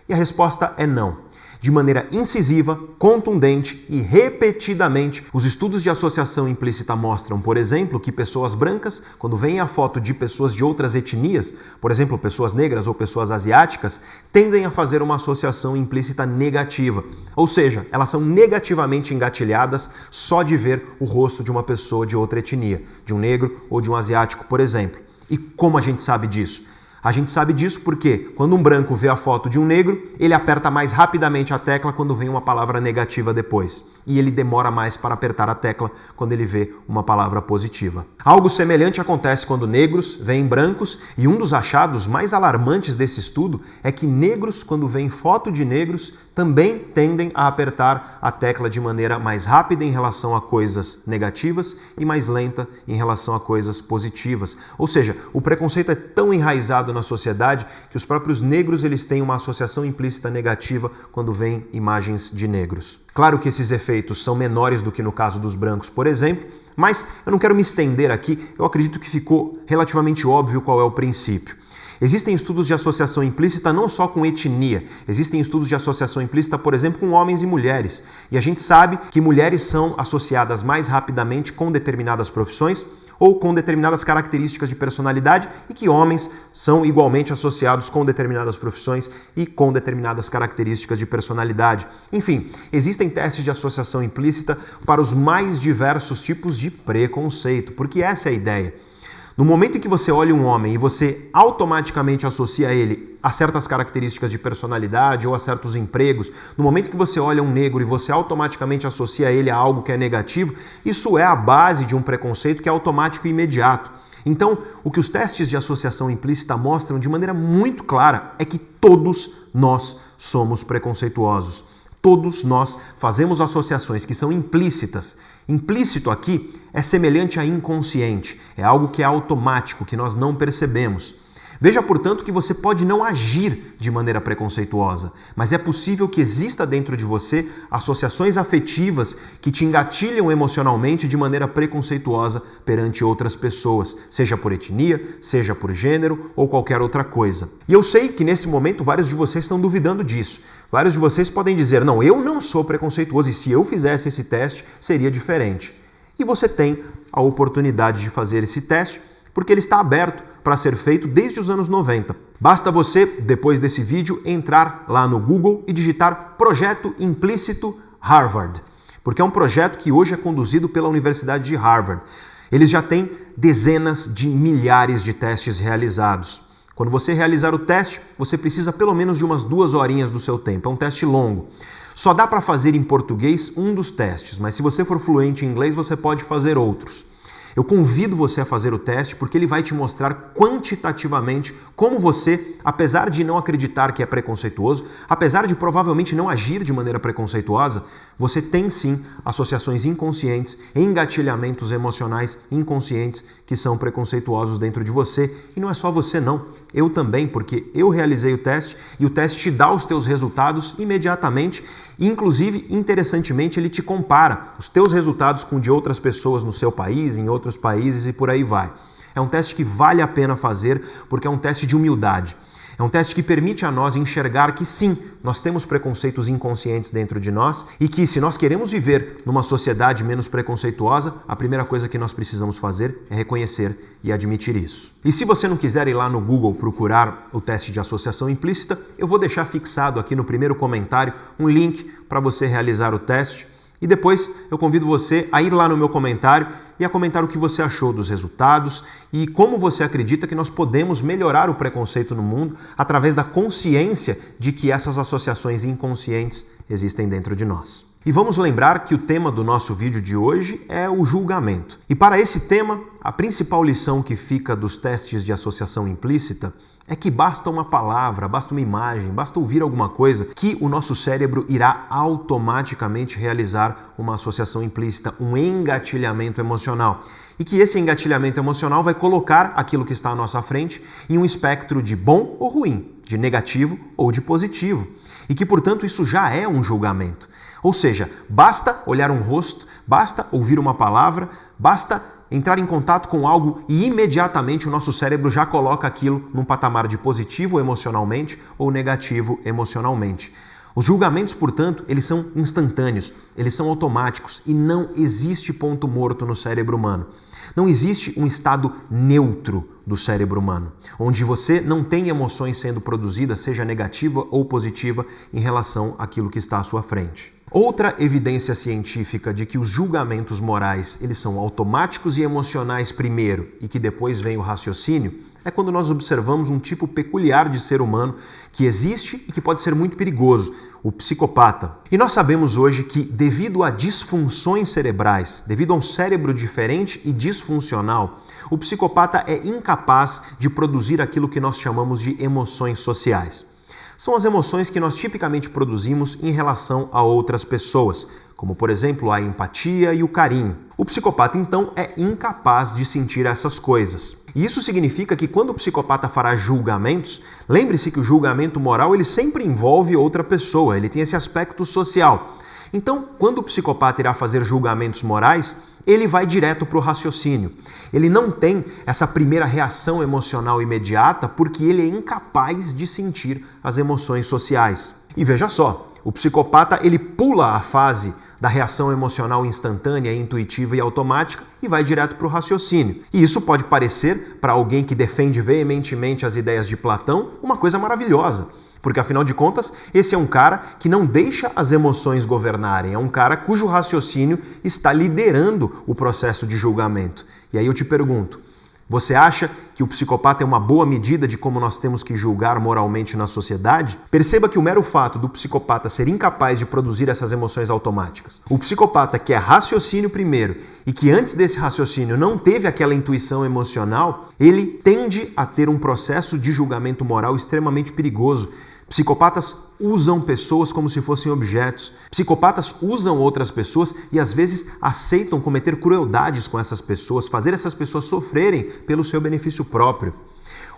E a resposta é não de maneira incisiva, contundente e repetidamente. Os estudos de associação implícita mostram, por exemplo, que pessoas brancas, quando veem a foto de pessoas de outras etnias, por exemplo, pessoas negras ou pessoas asiáticas, tendem a fazer uma associação implícita negativa. Ou seja, elas são negativamente engatilhadas só de ver o rosto de uma pessoa de outra etnia, de um negro ou de um asiático, por exemplo. E como a gente sabe disso? A gente sabe disso porque quando um branco vê a foto de um negro, ele aperta mais rapidamente a tecla quando vem uma palavra negativa depois. E ele demora mais para apertar a tecla quando ele vê uma palavra positiva. Algo semelhante acontece quando negros veem brancos, e um dos achados mais alarmantes desse estudo é que negros, quando veem foto de negros, também tendem a apertar a tecla de maneira mais rápida em relação a coisas negativas e mais lenta em relação a coisas positivas. Ou seja, o preconceito é tão enraizado na sociedade que os próprios negros eles têm uma associação implícita negativa quando veem imagens de negros. Claro que esses efeitos são menores do que no caso dos brancos, por exemplo, mas eu não quero me estender aqui, eu acredito que ficou relativamente óbvio qual é o princípio. Existem estudos de associação implícita não só com etnia, existem estudos de associação implícita, por exemplo, com homens e mulheres. E a gente sabe que mulheres são associadas mais rapidamente com determinadas profissões ou com determinadas características de personalidade e que homens são igualmente associados com determinadas profissões e com determinadas características de personalidade. Enfim, existem testes de associação implícita para os mais diversos tipos de preconceito, porque essa é a ideia. No momento em que você olha um homem e você automaticamente associa ele a certas características de personalidade ou a certos empregos, no momento que você olha um negro e você automaticamente associa ele a algo que é negativo, isso é a base de um preconceito que é automático e imediato. Então, o que os testes de associação implícita mostram de maneira muito clara é que todos nós somos preconceituosos. Todos nós fazemos associações que são implícitas. Implícito aqui é semelhante a inconsciente, é algo que é automático, que nós não percebemos. Veja, portanto, que você pode não agir de maneira preconceituosa, mas é possível que exista dentro de você associações afetivas que te engatilham emocionalmente de maneira preconceituosa perante outras pessoas, seja por etnia, seja por gênero ou qualquer outra coisa. E eu sei que nesse momento vários de vocês estão duvidando disso. Vários de vocês podem dizer: não, eu não sou preconceituoso e se eu fizesse esse teste seria diferente. E você tem a oportunidade de fazer esse teste porque ele está aberto para ser feito desde os anos 90. Basta você, depois desse vídeo, entrar lá no Google e digitar Projeto Implícito Harvard, porque é um projeto que hoje é conduzido pela Universidade de Harvard. Eles já têm dezenas de milhares de testes realizados. Quando você realizar o teste, você precisa pelo menos de umas duas horinhas do seu tempo. É um teste longo. Só dá para fazer em português um dos testes, mas se você for fluente em inglês, você pode fazer outros. Eu convido você a fazer o teste porque ele vai te mostrar quantitativamente como você, apesar de não acreditar que é preconceituoso, apesar de provavelmente não agir de maneira preconceituosa, você tem sim associações inconscientes, engatilhamentos emocionais inconscientes que são preconceituosos dentro de você. E não é só você não, eu também, porque eu realizei o teste e o teste te dá os teus resultados imediatamente Inclusive, interessantemente, ele te compara os teus resultados com de outras pessoas no seu país, em outros países e por aí vai. É um teste que vale a pena fazer porque é um teste de humildade. É um teste que permite a nós enxergar que sim, nós temos preconceitos inconscientes dentro de nós e que, se nós queremos viver numa sociedade menos preconceituosa, a primeira coisa que nós precisamos fazer é reconhecer e admitir isso. E se você não quiser ir lá no Google procurar o teste de associação implícita, eu vou deixar fixado aqui no primeiro comentário um link para você realizar o teste. E depois eu convido você a ir lá no meu comentário e a comentar o que você achou dos resultados e como você acredita que nós podemos melhorar o preconceito no mundo através da consciência de que essas associações inconscientes existem dentro de nós. E vamos lembrar que o tema do nosso vídeo de hoje é o julgamento. E para esse tema, a principal lição que fica dos testes de associação implícita é que basta uma palavra, basta uma imagem, basta ouvir alguma coisa que o nosso cérebro irá automaticamente realizar uma associação implícita, um engatilhamento emocional. E que esse engatilhamento emocional vai colocar aquilo que está à nossa frente em um espectro de bom ou ruim, de negativo ou de positivo. E que, portanto, isso já é um julgamento. Ou seja, basta olhar um rosto, basta ouvir uma palavra, basta entrar em contato com algo e imediatamente o nosso cérebro já coloca aquilo num patamar de positivo emocionalmente ou negativo emocionalmente. Os julgamentos, portanto, eles são instantâneos, eles são automáticos e não existe ponto morto no cérebro humano. Não existe um estado neutro do cérebro humano, onde você não tem emoções sendo produzidas, seja negativa ou positiva, em relação àquilo que está à sua frente. Outra evidência científica de que os julgamentos morais eles são automáticos e emocionais primeiro e que depois vem o raciocínio é quando nós observamos um tipo peculiar de ser humano que existe e que pode ser muito perigoso, o psicopata. E nós sabemos hoje que, devido a disfunções cerebrais, devido a um cérebro diferente e disfuncional, o psicopata é incapaz de produzir aquilo que nós chamamos de emoções sociais são as emoções que nós tipicamente produzimos em relação a outras pessoas, como por exemplo a empatia e o carinho. O psicopata então é incapaz de sentir essas coisas. E isso significa que quando o psicopata fará julgamentos, lembre-se que o julgamento moral ele sempre envolve outra pessoa, ele tem esse aspecto social. Então, quando o psicopata irá fazer julgamentos morais, ele vai direto para o raciocínio. Ele não tem essa primeira reação emocional imediata porque ele é incapaz de sentir as emoções sociais. E veja só, o psicopata ele pula a fase da reação emocional instantânea, intuitiva e automática e vai direto para o raciocínio. E isso pode parecer, para alguém que defende veementemente as ideias de Platão, uma coisa maravilhosa. Porque afinal de contas, esse é um cara que não deixa as emoções governarem, é um cara cujo raciocínio está liderando o processo de julgamento. E aí eu te pergunto, você acha que o psicopata é uma boa medida de como nós temos que julgar moralmente na sociedade? Perceba que o mero fato do psicopata ser incapaz de produzir essas emoções automáticas, o psicopata que é raciocínio primeiro e que antes desse raciocínio não teve aquela intuição emocional, ele tende a ter um processo de julgamento moral extremamente perigoso Psicopatas usam pessoas como se fossem objetos. Psicopatas usam outras pessoas e às vezes aceitam cometer crueldades com essas pessoas, fazer essas pessoas sofrerem pelo seu benefício próprio.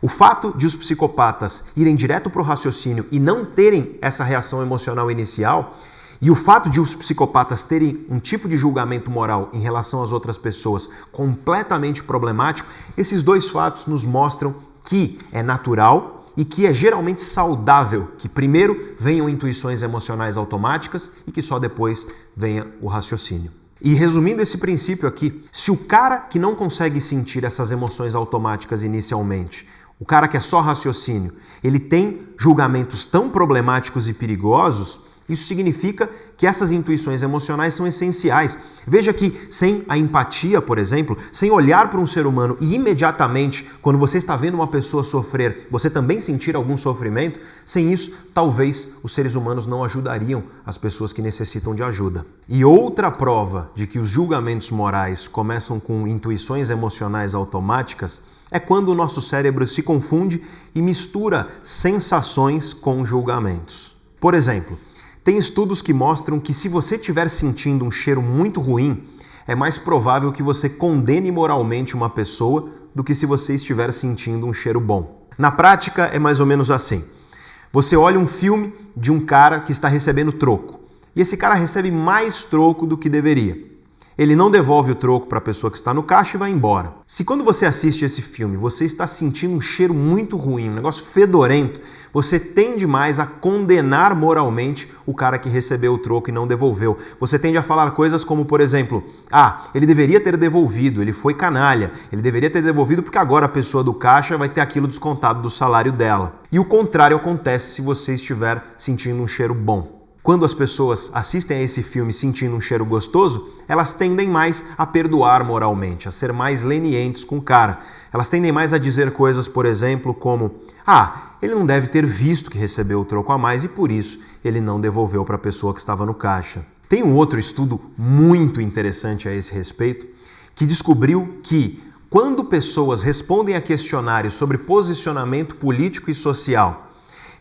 O fato de os psicopatas irem direto para o raciocínio e não terem essa reação emocional inicial, e o fato de os psicopatas terem um tipo de julgamento moral em relação às outras pessoas completamente problemático, esses dois fatos nos mostram que é natural e que é geralmente saudável que primeiro venham intuições emocionais automáticas e que só depois venha o raciocínio. E resumindo esse princípio aqui, se o cara que não consegue sentir essas emoções automáticas inicialmente, o cara que é só raciocínio, ele tem julgamentos tão problemáticos e perigosos, isso significa que essas intuições emocionais são essenciais. Veja que sem a empatia, por exemplo, sem olhar para um ser humano e imediatamente, quando você está vendo uma pessoa sofrer, você também sentir algum sofrimento, sem isso, talvez os seres humanos não ajudariam as pessoas que necessitam de ajuda. E outra prova de que os julgamentos morais começam com intuições emocionais automáticas é quando o nosso cérebro se confunde e mistura sensações com julgamentos. Por exemplo, tem estudos que mostram que se você estiver sentindo um cheiro muito ruim, é mais provável que você condene moralmente uma pessoa do que se você estiver sentindo um cheiro bom. Na prática, é mais ou menos assim. Você olha um filme de um cara que está recebendo troco, e esse cara recebe mais troco do que deveria. Ele não devolve o troco para a pessoa que está no caixa e vai embora. Se quando você assiste esse filme você está sentindo um cheiro muito ruim, um negócio fedorento, você tende mais a condenar moralmente o cara que recebeu o troco e não devolveu. Você tende a falar coisas como, por exemplo, ah, ele deveria ter devolvido, ele foi canalha, ele deveria ter devolvido porque agora a pessoa do caixa vai ter aquilo descontado do salário dela. E o contrário acontece se você estiver sentindo um cheiro bom. Quando as pessoas assistem a esse filme sentindo um cheiro gostoso, elas tendem mais a perdoar moralmente, a ser mais lenientes com o cara. Elas tendem mais a dizer coisas, por exemplo, como: Ah, ele não deve ter visto que recebeu o troco a mais e por isso ele não devolveu para a pessoa que estava no caixa. Tem um outro estudo muito interessante a esse respeito que descobriu que quando pessoas respondem a questionários sobre posicionamento político e social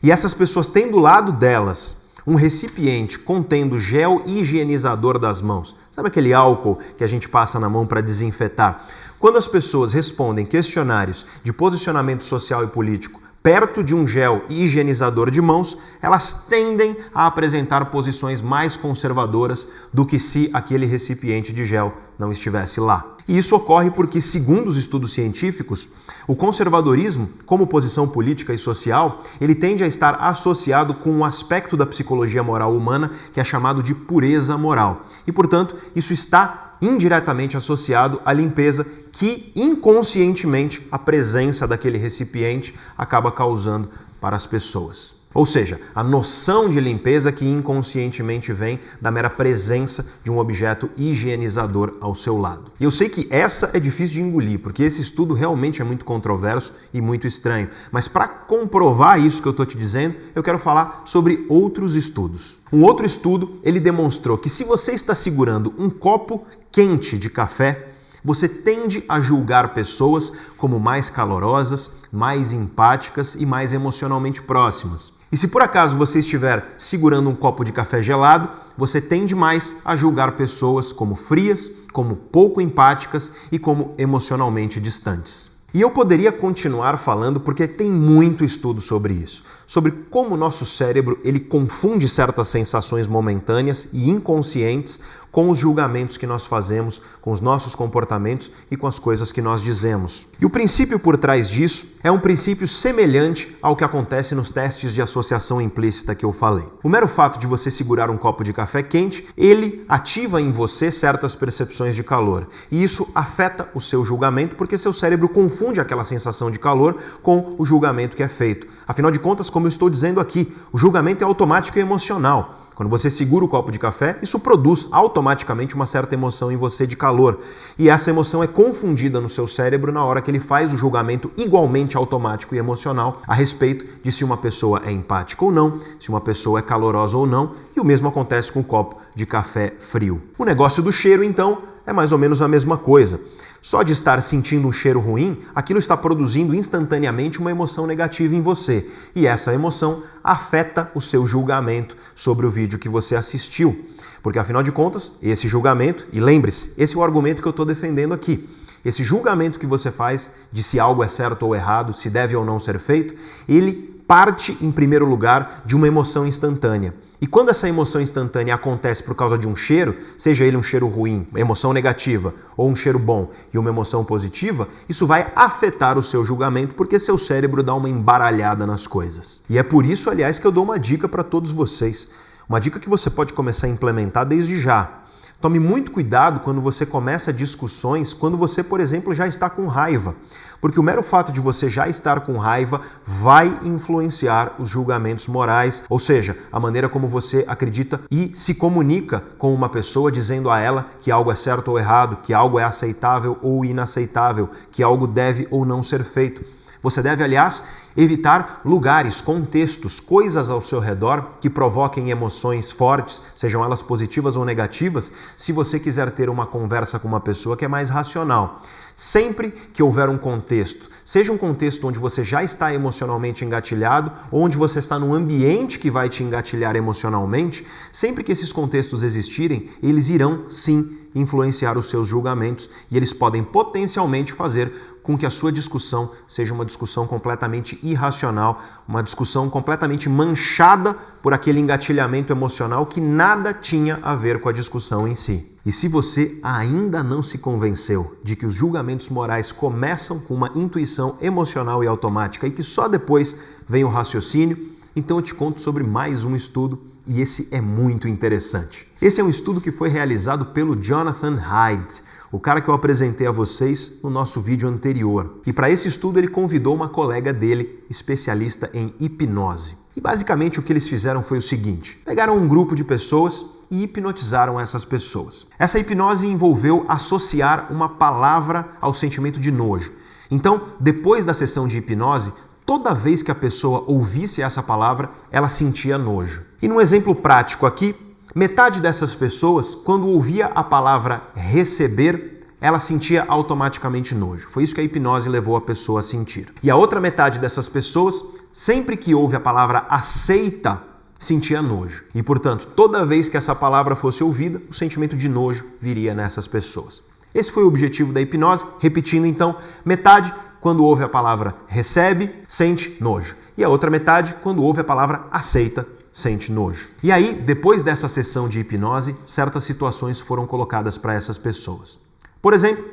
e essas pessoas têm do lado delas um recipiente contendo gel higienizador das mãos, sabe aquele álcool que a gente passa na mão para desinfetar? Quando as pessoas respondem questionários de posicionamento social e político perto de um gel higienizador de mãos, elas tendem a apresentar posições mais conservadoras do que se aquele recipiente de gel não estivesse lá. E isso ocorre porque, segundo os estudos científicos, o conservadorismo, como posição política e social, ele tende a estar associado com um aspecto da psicologia moral humana que é chamado de pureza moral. E, portanto, isso está indiretamente associado à limpeza que inconscientemente a presença daquele recipiente acaba causando para as pessoas. Ou seja, a noção de limpeza que inconscientemente vem da mera presença de um objeto higienizador ao seu lado. E eu sei que essa é difícil de engolir, porque esse estudo realmente é muito controverso e muito estranho. Mas para comprovar isso que eu estou te dizendo, eu quero falar sobre outros estudos. Um outro estudo ele demonstrou que se você está segurando um copo quente de café, você tende a julgar pessoas como mais calorosas, mais empáticas e mais emocionalmente próximas. E se por acaso você estiver segurando um copo de café gelado, você tende mais a julgar pessoas como frias, como pouco empáticas e como emocionalmente distantes. E eu poderia continuar falando porque tem muito estudo sobre isso, sobre como o nosso cérebro ele confunde certas sensações momentâneas e inconscientes com os julgamentos que nós fazemos, com os nossos comportamentos e com as coisas que nós dizemos. E o princípio por trás disso é um princípio semelhante ao que acontece nos testes de associação implícita que eu falei. O mero fato de você segurar um copo de café quente, ele ativa em você certas percepções de calor. E isso afeta o seu julgamento porque seu cérebro confunde aquela sensação de calor com o julgamento que é feito. Afinal de contas, como eu estou dizendo aqui, o julgamento é automático e emocional. Quando você segura o copo de café, isso produz automaticamente uma certa emoção em você de calor. E essa emoção é confundida no seu cérebro na hora que ele faz o julgamento igualmente automático e emocional a respeito de se uma pessoa é empática ou não, se uma pessoa é calorosa ou não, e o mesmo acontece com o copo de café frio. O negócio do cheiro, então, é mais ou menos a mesma coisa. Só de estar sentindo um cheiro ruim, aquilo está produzindo instantaneamente uma emoção negativa em você. E essa emoção afeta o seu julgamento sobre o vídeo que você assistiu. Porque afinal de contas, esse julgamento, e lembre-se, esse é o argumento que eu estou defendendo aqui. Esse julgamento que você faz de se algo é certo ou errado, se deve ou não ser feito, ele parte, em primeiro lugar, de uma emoção instantânea. E quando essa emoção instantânea acontece por causa de um cheiro, seja ele um cheiro ruim, emoção negativa, ou um cheiro bom e uma emoção positiva, isso vai afetar o seu julgamento porque seu cérebro dá uma embaralhada nas coisas. E é por isso, aliás, que eu dou uma dica para todos vocês. Uma dica que você pode começar a implementar desde já. Tome muito cuidado quando você começa discussões, quando você, por exemplo, já está com raiva, porque o mero fato de você já estar com raiva vai influenciar os julgamentos morais, ou seja, a maneira como você acredita e se comunica com uma pessoa dizendo a ela que algo é certo ou errado, que algo é aceitável ou inaceitável, que algo deve ou não ser feito. Você deve, aliás, evitar lugares, contextos, coisas ao seu redor que provoquem emoções fortes, sejam elas positivas ou negativas, se você quiser ter uma conversa com uma pessoa que é mais racional. Sempre que houver um contexto, seja um contexto onde você já está emocionalmente engatilhado, ou onde você está num ambiente que vai te engatilhar emocionalmente, sempre que esses contextos existirem, eles irão sim influenciar os seus julgamentos e eles podem potencialmente fazer com que a sua discussão seja uma discussão completamente irracional, uma discussão completamente manchada por aquele engatilhamento emocional que nada tinha a ver com a discussão em si. E se você ainda não se convenceu de que os julgamentos morais começam com uma intuição emocional e automática e que só depois vem o raciocínio, então eu te conto sobre mais um estudo e esse é muito interessante. Esse é um estudo que foi realizado pelo Jonathan Hyde, o cara que eu apresentei a vocês no nosso vídeo anterior. E para esse estudo ele convidou uma colega dele, especialista em hipnose. E basicamente o que eles fizeram foi o seguinte: pegaram um grupo de pessoas e hipnotizaram essas pessoas. Essa hipnose envolveu associar uma palavra ao sentimento de nojo. Então, depois da sessão de hipnose, toda vez que a pessoa ouvisse essa palavra, ela sentia nojo. E num exemplo prático aqui, Metade dessas pessoas, quando ouvia a palavra receber, ela sentia automaticamente nojo. Foi isso que a hipnose levou a pessoa a sentir. E a outra metade dessas pessoas, sempre que ouve a palavra aceita, sentia nojo. E, portanto, toda vez que essa palavra fosse ouvida, o sentimento de nojo viria nessas pessoas. Esse foi o objetivo da hipnose. Repetindo então, metade, quando ouve a palavra recebe, sente nojo. E a outra metade, quando ouve a palavra aceita, sente nojo. E aí, depois dessa sessão de hipnose, certas situações foram colocadas para essas pessoas. Por exemplo,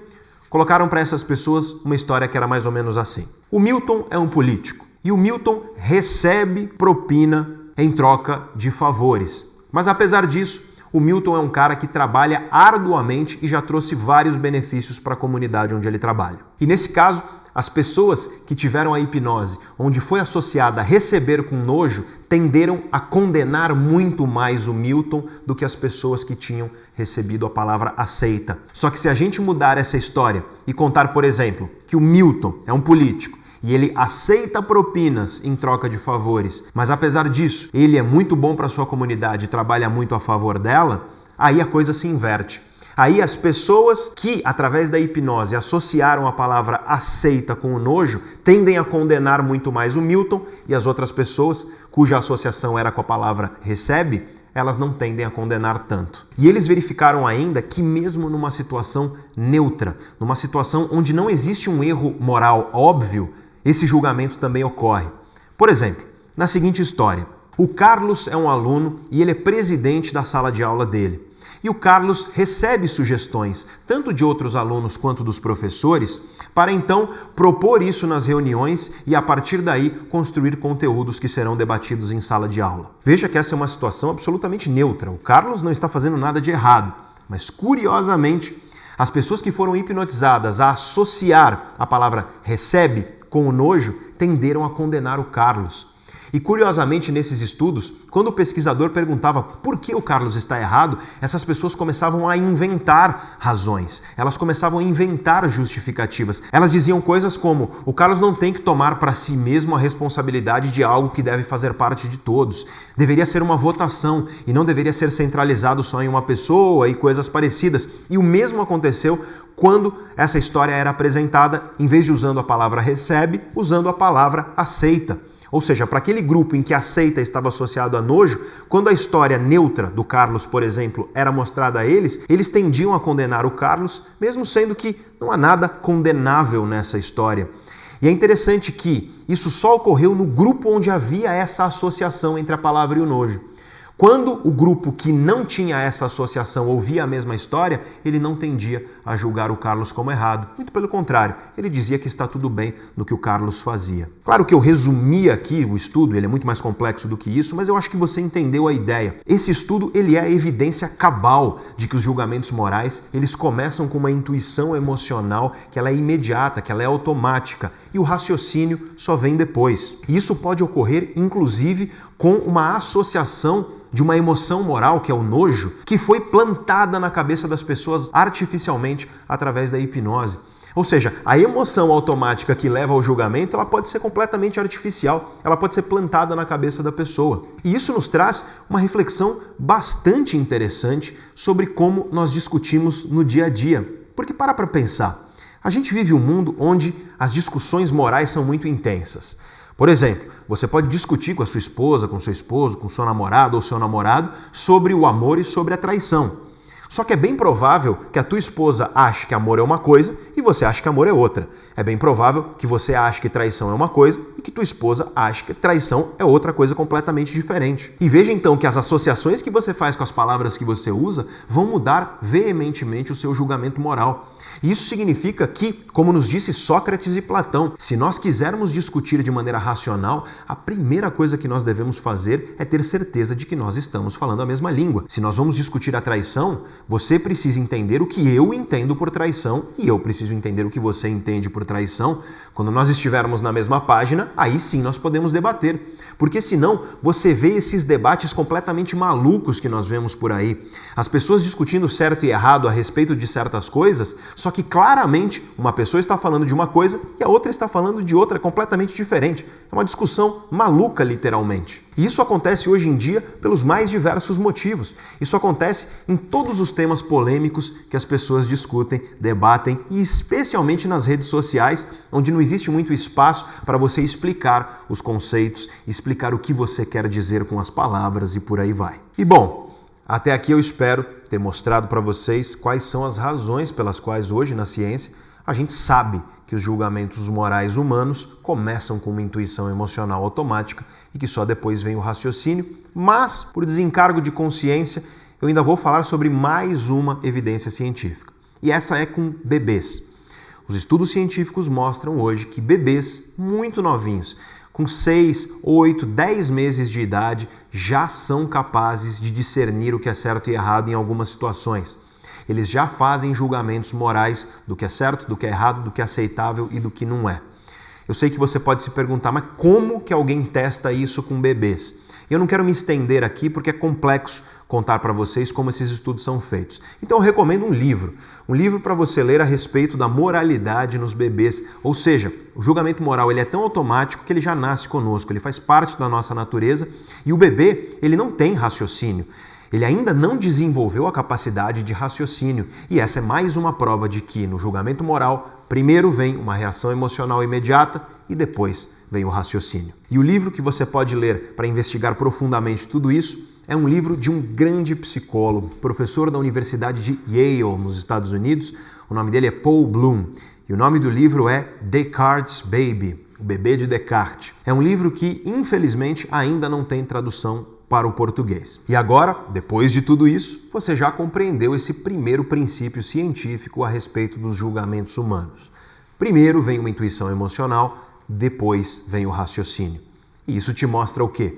colocaram para essas pessoas uma história que era mais ou menos assim: O Milton é um político e o Milton recebe propina em troca de favores. Mas apesar disso, o Milton é um cara que trabalha arduamente e já trouxe vários benefícios para a comunidade onde ele trabalha. E nesse caso, as pessoas que tiveram a hipnose, onde foi associada receber com nojo, tenderam a condenar muito mais o Milton do que as pessoas que tinham recebido a palavra aceita. Só que se a gente mudar essa história e contar, por exemplo, que o Milton é um político e ele aceita propinas em troca de favores, mas apesar disso, ele é muito bom para sua comunidade e trabalha muito a favor dela, aí a coisa se inverte. Aí as pessoas que, através da hipnose, associaram a palavra aceita com o nojo, tendem a condenar muito mais o Milton e as outras pessoas, cuja associação era com a palavra recebe, elas não tendem a condenar tanto. E eles verificaram ainda que, mesmo numa situação neutra, numa situação onde não existe um erro moral óbvio, esse julgamento também ocorre. Por exemplo, na seguinte história: o Carlos é um aluno e ele é presidente da sala de aula dele. E o Carlos recebe sugestões, tanto de outros alunos quanto dos professores, para então propor isso nas reuniões e a partir daí construir conteúdos que serão debatidos em sala de aula. Veja que essa é uma situação absolutamente neutra. O Carlos não está fazendo nada de errado, mas curiosamente, as pessoas que foram hipnotizadas a associar a palavra recebe com o nojo tenderam a condenar o Carlos. E curiosamente, nesses estudos, quando o pesquisador perguntava por que o Carlos está errado, essas pessoas começavam a inventar razões, elas começavam a inventar justificativas. Elas diziam coisas como: o Carlos não tem que tomar para si mesmo a responsabilidade de algo que deve fazer parte de todos. Deveria ser uma votação e não deveria ser centralizado só em uma pessoa e coisas parecidas. E o mesmo aconteceu quando essa história era apresentada, em vez de usando a palavra recebe, usando a palavra aceita. Ou seja, para aquele grupo em que aceita estava associado a nojo, quando a história neutra do Carlos, por exemplo, era mostrada a eles, eles tendiam a condenar o Carlos, mesmo sendo que não há nada condenável nessa história. E é interessante que isso só ocorreu no grupo onde havia essa associação entre a palavra e o nojo. Quando o grupo que não tinha essa associação ouvia a mesma história, ele não tendia a julgar o Carlos como errado. Muito pelo contrário, ele dizia que está tudo bem no que o Carlos fazia. Claro que eu resumi aqui o estudo, ele é muito mais complexo do que isso, mas eu acho que você entendeu a ideia. Esse estudo, ele é a evidência cabal de que os julgamentos morais, eles começam com uma intuição emocional que ela é imediata, que ela é automática, e o raciocínio só vem depois. Isso pode ocorrer inclusive com uma associação de uma emoção moral, que é o nojo, que foi plantada na cabeça das pessoas artificialmente através da hipnose. Ou seja, a emoção automática que leva ao julgamento, ela pode ser completamente artificial, ela pode ser plantada na cabeça da pessoa. E isso nos traz uma reflexão bastante interessante sobre como nós discutimos no dia a dia. Porque para para pensar, a gente vive um mundo onde as discussões morais são muito intensas. Por exemplo, você pode discutir com a sua esposa, com seu esposo, com seu namorado ou seu namorado sobre o amor e sobre a traição. Só que é bem provável que a tua esposa ache que amor é uma coisa e você ache que amor é outra. É bem provável que você ache que traição é uma coisa e que tua esposa ache que traição é outra coisa completamente diferente. E veja então que as associações que você faz com as palavras que você usa vão mudar veementemente o seu julgamento moral. Isso significa que, como nos disse Sócrates e Platão, se nós quisermos discutir de maneira racional, a primeira coisa que nós devemos fazer é ter certeza de que nós estamos falando a mesma língua. Se nós vamos discutir a traição, você precisa entender o que eu entendo por traição e eu preciso entender o que você entende por traição. Quando nós estivermos na mesma página, aí sim nós podemos debater. Porque senão você vê esses debates completamente malucos que nós vemos por aí. As pessoas discutindo certo e errado a respeito de certas coisas Só que claramente uma pessoa está falando de uma coisa e a outra está falando de outra completamente diferente. É uma discussão maluca, literalmente. E isso acontece hoje em dia pelos mais diversos motivos. Isso acontece em todos os temas polêmicos que as pessoas discutem, debatem e especialmente nas redes sociais, onde não existe muito espaço para você explicar os conceitos, explicar o que você quer dizer com as palavras e por aí vai. E bom, até aqui eu espero ter mostrado para vocês quais são as razões pelas quais hoje na ciência a gente sabe que os julgamentos morais humanos começam com uma intuição emocional automática e que só depois vem o raciocínio, mas por desencargo de consciência, eu ainda vou falar sobre mais uma evidência científica. E essa é com bebês. Os estudos científicos mostram hoje que bebês muito novinhos, com 6, 8, 10 meses de idade, já são capazes de discernir o que é certo e errado em algumas situações. Eles já fazem julgamentos morais do que é certo, do que é errado, do que é aceitável e do que não é. Eu sei que você pode se perguntar, mas como que alguém testa isso com bebês? Eu não quero me estender aqui porque é complexo contar para vocês como esses estudos são feitos. Então eu recomendo um livro, um livro para você ler a respeito da moralidade nos bebês, ou seja, o julgamento moral ele é tão automático que ele já nasce conosco, ele faz parte da nossa natureza e o bebê ele não tem raciocínio. Ele ainda não desenvolveu a capacidade de raciocínio, e essa é mais uma prova de que no julgamento moral, primeiro vem uma reação emocional imediata e depois vem o raciocínio. E o livro que você pode ler para investigar profundamente tudo isso é um livro de um grande psicólogo, professor da Universidade de Yale, nos Estados Unidos. O nome dele é Paul Bloom. E o nome do livro é Descartes Baby, o bebê de Descartes. É um livro que, infelizmente, ainda não tem tradução para o português. E agora, depois de tudo isso, você já compreendeu esse primeiro princípio científico a respeito dos julgamentos humanos. Primeiro vem uma intuição emocional, depois vem o raciocínio. E isso te mostra o quê?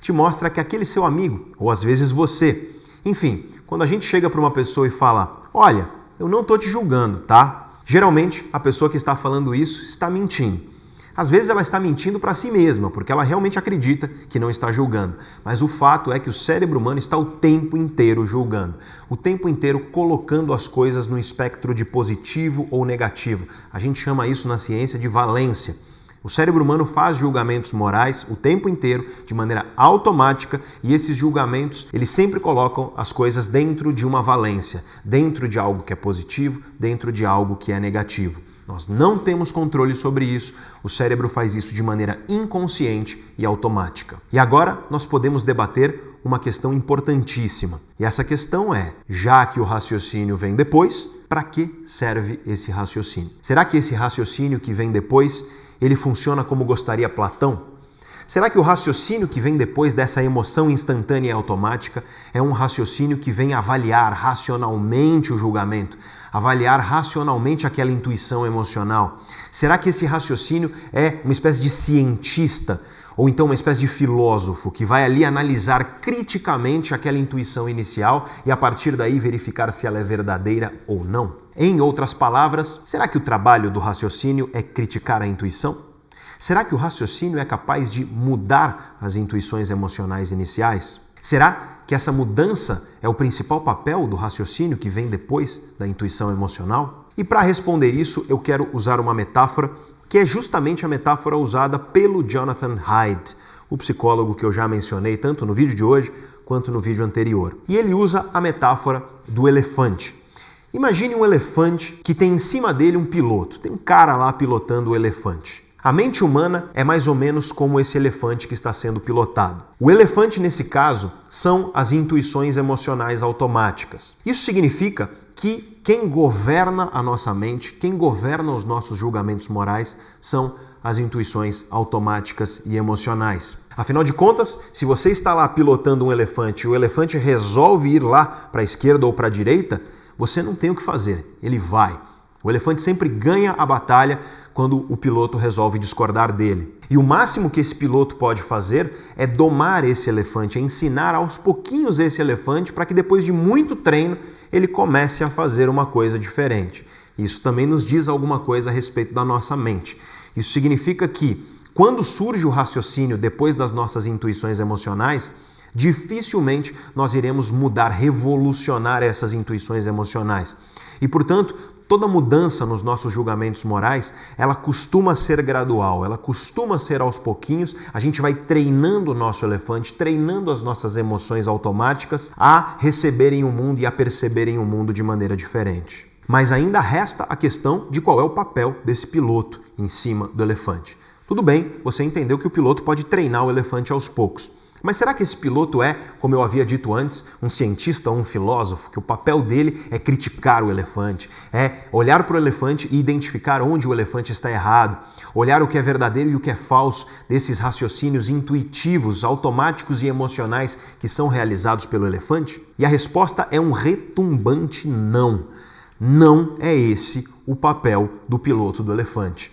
Te mostra que aquele seu amigo, ou às vezes você, enfim, quando a gente chega para uma pessoa e fala: Olha, eu não estou te julgando, tá? Geralmente a pessoa que está falando isso está mentindo. Às vezes ela está mentindo para si mesma, porque ela realmente acredita que não está julgando. Mas o fato é que o cérebro humano está o tempo inteiro julgando, o tempo inteiro colocando as coisas no espectro de positivo ou negativo. A gente chama isso na ciência de valência. O cérebro humano faz julgamentos morais o tempo inteiro, de maneira automática, e esses julgamentos, eles sempre colocam as coisas dentro de uma valência, dentro de algo que é positivo, dentro de algo que é negativo. Nós não temos controle sobre isso, o cérebro faz isso de maneira inconsciente e automática. E agora nós podemos debater uma questão importantíssima. E essa questão é: já que o raciocínio vem depois, para que serve esse raciocínio? Será que esse raciocínio que vem depois ele funciona como gostaria Platão? Será que o raciocínio que vem depois dessa emoção instantânea e automática é um raciocínio que vem avaliar racionalmente o julgamento, avaliar racionalmente aquela intuição emocional? Será que esse raciocínio é uma espécie de cientista ou então uma espécie de filósofo que vai ali analisar criticamente aquela intuição inicial e a partir daí verificar se ela é verdadeira ou não? Em outras palavras, será que o trabalho do raciocínio é criticar a intuição? Será que o raciocínio é capaz de mudar as intuições emocionais iniciais? Será que essa mudança é o principal papel do raciocínio que vem depois da intuição emocional? E para responder isso, eu quero usar uma metáfora que é justamente a metáfora usada pelo Jonathan Haidt, o psicólogo que eu já mencionei tanto no vídeo de hoje quanto no vídeo anterior. E ele usa a metáfora do elefante. Imagine um elefante que tem em cima dele um piloto, tem um cara lá pilotando o elefante. A mente humana é mais ou menos como esse elefante que está sendo pilotado. O elefante, nesse caso, são as intuições emocionais automáticas. Isso significa que quem governa a nossa mente, quem governa os nossos julgamentos morais, são as intuições automáticas e emocionais. Afinal de contas, se você está lá pilotando um elefante e o elefante resolve ir lá para a esquerda ou para a direita, você não tem o que fazer, ele vai. O elefante sempre ganha a batalha quando o piloto resolve discordar dele. E o máximo que esse piloto pode fazer é domar esse elefante, é ensinar aos pouquinhos esse elefante para que depois de muito treino ele comece a fazer uma coisa diferente. Isso também nos diz alguma coisa a respeito da nossa mente. Isso significa que quando surge o raciocínio depois das nossas intuições emocionais, dificilmente nós iremos mudar, revolucionar essas intuições emocionais. E portanto, Toda mudança nos nossos julgamentos morais, ela costuma ser gradual, ela costuma ser aos pouquinhos. A gente vai treinando o nosso elefante, treinando as nossas emoções automáticas a receberem o mundo e a perceberem o mundo de maneira diferente. Mas ainda resta a questão de qual é o papel desse piloto em cima do elefante. Tudo bem, você entendeu que o piloto pode treinar o elefante aos poucos. Mas será que esse piloto é, como eu havia dito antes, um cientista ou um filósofo, que o papel dele é criticar o elefante, é olhar para o elefante e identificar onde o elefante está errado, olhar o que é verdadeiro e o que é falso desses raciocínios intuitivos, automáticos e emocionais que são realizados pelo elefante? E a resposta é um retumbante não. Não é esse o papel do piloto do elefante.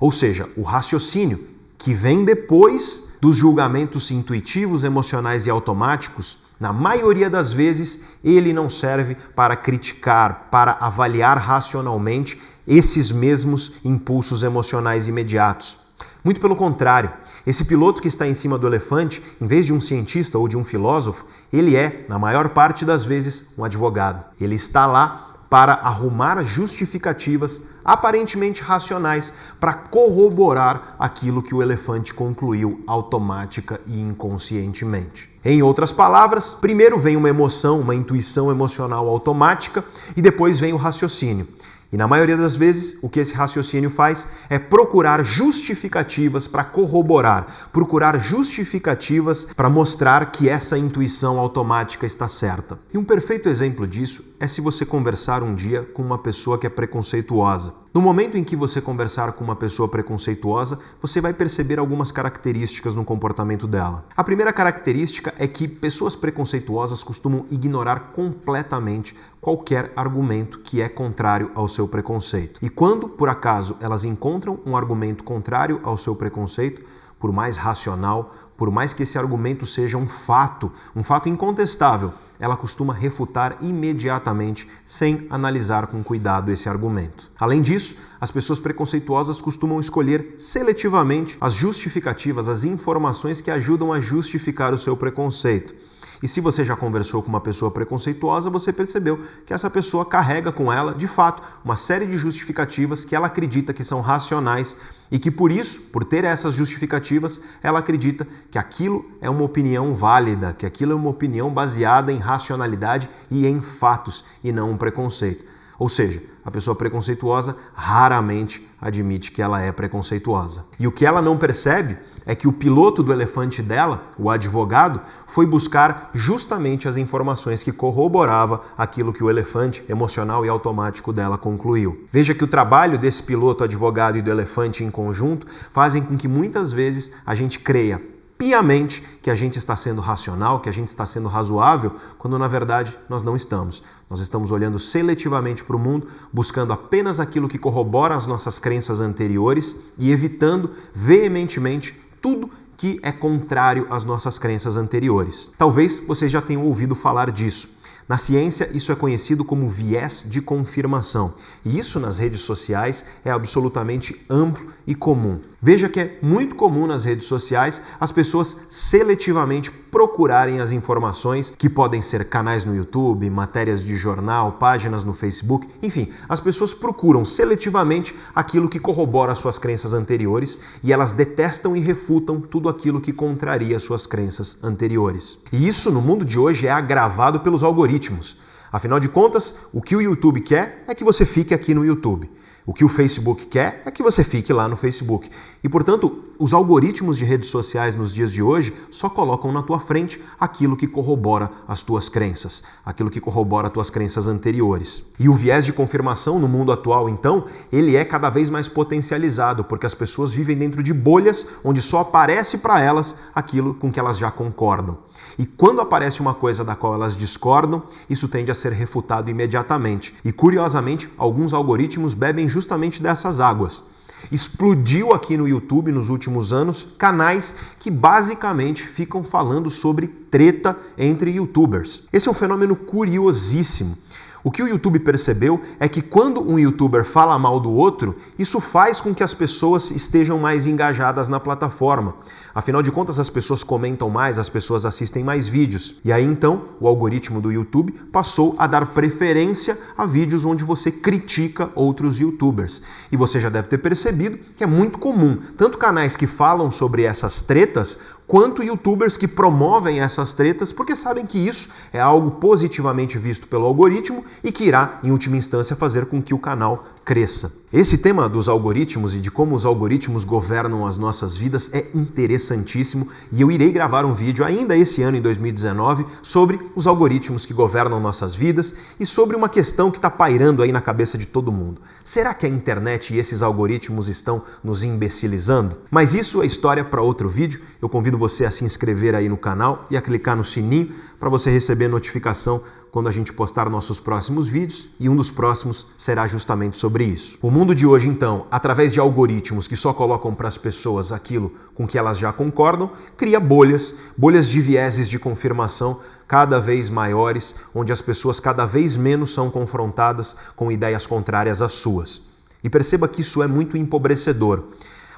Ou seja, o raciocínio que vem depois dos julgamentos intuitivos, emocionais e automáticos, na maioria das vezes, ele não serve para criticar, para avaliar racionalmente esses mesmos impulsos emocionais imediatos. Muito pelo contrário, esse piloto que está em cima do elefante, em vez de um cientista ou de um filósofo, ele é, na maior parte das vezes, um advogado. Ele está lá para arrumar justificativas aparentemente racionais para corroborar aquilo que o elefante concluiu automática e inconscientemente. Em outras palavras, primeiro vem uma emoção, uma intuição emocional automática e depois vem o raciocínio. E na maioria das vezes, o que esse raciocínio faz é procurar justificativas para corroborar, procurar justificativas para mostrar que essa intuição automática está certa. E um perfeito exemplo disso é se você conversar um dia com uma pessoa que é preconceituosa. No momento em que você conversar com uma pessoa preconceituosa, você vai perceber algumas características no comportamento dela. A primeira característica é que pessoas preconceituosas costumam ignorar completamente qualquer argumento que é contrário ao seu preconceito. E quando, por acaso, elas encontram um argumento contrário ao seu preconceito, por mais racional, por mais que esse argumento seja um fato, um fato incontestável, ela costuma refutar imediatamente, sem analisar com cuidado esse argumento. Além disso, as pessoas preconceituosas costumam escolher seletivamente as justificativas, as informações que ajudam a justificar o seu preconceito. E se você já conversou com uma pessoa preconceituosa, você percebeu que essa pessoa carrega com ela, de fato, uma série de justificativas que ela acredita que são racionais e que por isso, por ter essas justificativas, ela acredita que aquilo é uma opinião válida, que aquilo é uma opinião baseada em racionalidade e em fatos e não um preconceito. Ou seja, a pessoa preconceituosa raramente admite que ela é preconceituosa. E o que ela não percebe é que o piloto do elefante dela, o advogado, foi buscar justamente as informações que corroborava aquilo que o elefante emocional e automático dela concluiu. Veja que o trabalho desse piloto advogado e do elefante em conjunto fazem com que muitas vezes a gente creia piamente que a gente está sendo racional, que a gente está sendo razoável, quando na verdade nós não estamos. Nós estamos olhando seletivamente para o mundo, buscando apenas aquilo que corrobora as nossas crenças anteriores e evitando veementemente tudo que é contrário às nossas crenças anteriores. Talvez vocês já tenham ouvido falar disso. Na ciência, isso é conhecido como viés de confirmação, e isso nas redes sociais é absolutamente amplo e comum. Veja que é muito comum nas redes sociais as pessoas seletivamente procurarem as informações que podem ser canais no YouTube, matérias de jornal, páginas no Facebook, enfim, as pessoas procuram seletivamente aquilo que corrobora suas crenças anteriores e elas detestam e refutam tudo aquilo que contraria suas crenças anteriores. E isso no mundo de hoje é agravado pelos algoritmos. Afinal de contas, o que o YouTube quer é que você fique aqui no YouTube. O que o Facebook quer é que você fique lá no Facebook. E, portanto, os algoritmos de redes sociais nos dias de hoje só colocam na tua frente aquilo que corrobora as tuas crenças, aquilo que corrobora as tuas crenças anteriores. E o viés de confirmação no mundo atual, então, ele é cada vez mais potencializado, porque as pessoas vivem dentro de bolhas onde só aparece para elas aquilo com que elas já concordam. E quando aparece uma coisa da qual elas discordam, isso tende a ser refutado imediatamente. E curiosamente, alguns algoritmos bebem justamente dessas águas. Explodiu aqui no YouTube nos últimos anos canais que basicamente ficam falando sobre treta entre youtubers. Esse é um fenômeno curiosíssimo. O que o YouTube percebeu é que quando um youtuber fala mal do outro, isso faz com que as pessoas estejam mais engajadas na plataforma. Afinal de contas, as pessoas comentam mais, as pessoas assistem mais vídeos. E aí então, o algoritmo do YouTube passou a dar preferência a vídeos onde você critica outros youtubers. E você já deve ter percebido que é muito comum, tanto canais que falam sobre essas tretas, quanto youtubers que promovem essas tretas porque sabem que isso é algo positivamente visto pelo algoritmo e que irá, em última instância, fazer com que o canal cresça. Esse tema dos algoritmos e de como os algoritmos governam as nossas vidas é interessantíssimo e eu irei gravar um vídeo ainda esse ano, em 2019, sobre os algoritmos que governam nossas vidas e sobre uma questão que está pairando aí na cabeça de todo mundo. Será que a internet e esses algoritmos estão nos imbecilizando? Mas isso é história para outro vídeo. Eu convido você a se inscrever aí no canal e a clicar no sininho para você receber notificação quando a gente postar nossos próximos vídeos e um dos próximos será justamente sobre isso. O mundo de hoje, então, através de algoritmos que só colocam para as pessoas aquilo com que elas já concordam, cria bolhas, bolhas de vieses de confirmação cada vez maiores, onde as pessoas cada vez menos são confrontadas com ideias contrárias às suas. E perceba que isso é muito empobrecedor.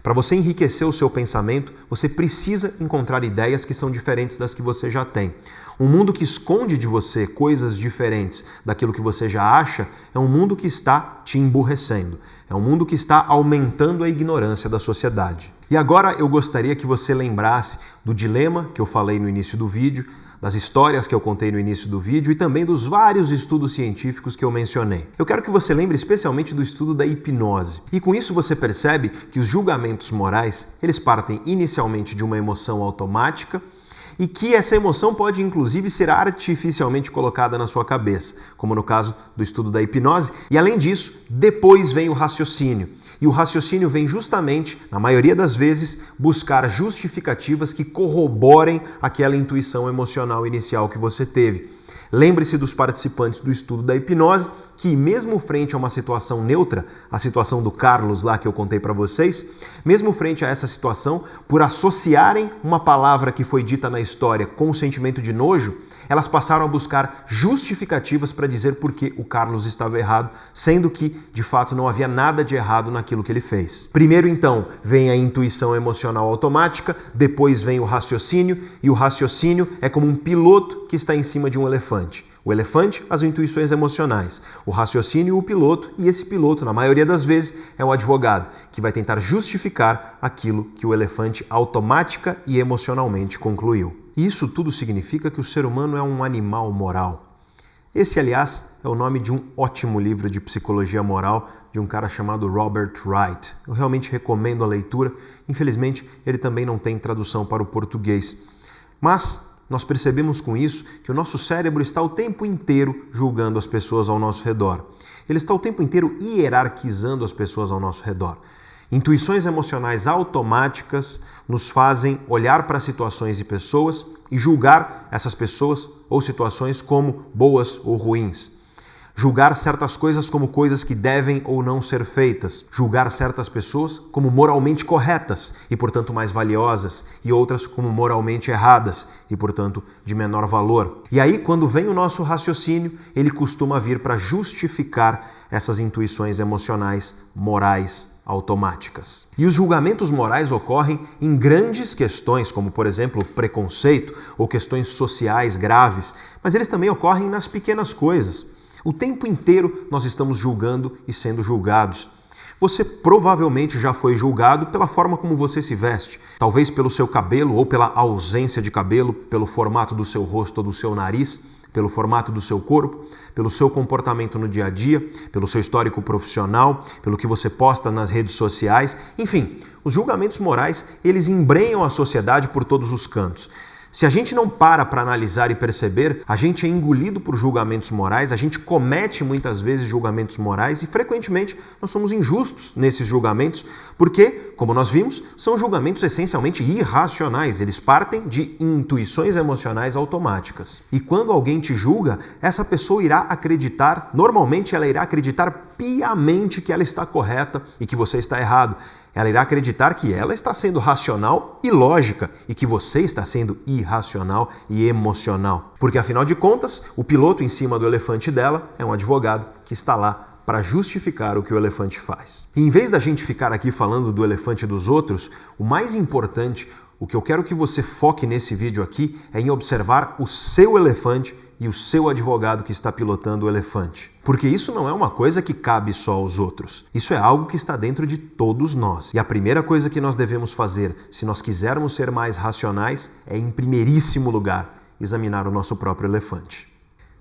Para você enriquecer o seu pensamento, você precisa encontrar ideias que são diferentes das que você já tem. Um mundo que esconde de você coisas diferentes daquilo que você já acha é um mundo que está te emburrecendo. É um mundo que está aumentando a ignorância da sociedade. E agora eu gostaria que você lembrasse do dilema que eu falei no início do vídeo das histórias que eu contei no início do vídeo e também dos vários estudos científicos que eu mencionei. Eu quero que você lembre especialmente do estudo da hipnose. E com isso você percebe que os julgamentos morais, eles partem inicialmente de uma emoção automática e que essa emoção pode inclusive ser artificialmente colocada na sua cabeça, como no caso do estudo da hipnose. E além disso, depois vem o raciocínio. E o raciocínio vem justamente, na maioria das vezes, buscar justificativas que corroborem aquela intuição emocional inicial que você teve. Lembre-se dos participantes do estudo da hipnose que, mesmo frente a uma situação neutra, a situação do Carlos lá que eu contei para vocês, mesmo frente a essa situação, por associarem uma palavra que foi dita na história com o sentimento de nojo, elas passaram a buscar justificativas para dizer por que o Carlos estava errado, sendo que, de fato, não havia nada de errado naquilo que ele fez. Primeiro, então, vem a intuição emocional automática, depois vem o raciocínio, e o raciocínio é como um piloto que está em cima de um elefante. O elefante, as intuições emocionais, o raciocínio, o piloto, e esse piloto, na maioria das vezes, é o advogado, que vai tentar justificar aquilo que o elefante automática e emocionalmente concluiu. Isso tudo significa que o ser humano é um animal moral. Esse, aliás, é o nome de um ótimo livro de psicologia moral de um cara chamado Robert Wright. Eu realmente recomendo a leitura. Infelizmente, ele também não tem tradução para o português. Mas nós percebemos com isso que o nosso cérebro está o tempo inteiro julgando as pessoas ao nosso redor. Ele está o tempo inteiro hierarquizando as pessoas ao nosso redor. Intuições emocionais automáticas nos fazem olhar para situações e pessoas e julgar essas pessoas ou situações como boas ou ruins. Julgar certas coisas como coisas que devem ou não ser feitas. Julgar certas pessoas como moralmente corretas e, portanto, mais valiosas, e outras como moralmente erradas e, portanto, de menor valor. E aí, quando vem o nosso raciocínio, ele costuma vir para justificar essas intuições emocionais, morais, automáticas. E os julgamentos morais ocorrem em grandes questões, como por exemplo preconceito ou questões sociais graves, mas eles também ocorrem nas pequenas coisas. O tempo inteiro nós estamos julgando e sendo julgados. Você provavelmente já foi julgado pela forma como você se veste, talvez pelo seu cabelo ou pela ausência de cabelo, pelo formato do seu rosto ou do seu nariz pelo formato do seu corpo, pelo seu comportamento no dia a dia, pelo seu histórico profissional, pelo que você posta nas redes sociais, enfim, os julgamentos morais, eles embrenham a sociedade por todos os cantos. Se a gente não para para analisar e perceber, a gente é engolido por julgamentos morais, a gente comete muitas vezes julgamentos morais e frequentemente nós somos injustos nesses julgamentos, porque, como nós vimos, são julgamentos essencialmente irracionais, eles partem de intuições emocionais automáticas. E quando alguém te julga, essa pessoa irá acreditar, normalmente ela irá acreditar piamente que ela está correta e que você está errado. Ela irá acreditar que ela está sendo racional e lógica e que você está sendo irracional e emocional. Porque afinal de contas, o piloto em cima do elefante dela é um advogado que está lá para justificar o que o elefante faz. E em vez da gente ficar aqui falando do elefante dos outros, o mais importante, o que eu quero que você foque nesse vídeo aqui é em observar o seu elefante e o seu advogado que está pilotando o elefante. Porque isso não é uma coisa que cabe só aos outros. Isso é algo que está dentro de todos nós. E a primeira coisa que nós devemos fazer, se nós quisermos ser mais racionais, é, em primeiríssimo lugar, examinar o nosso próprio elefante.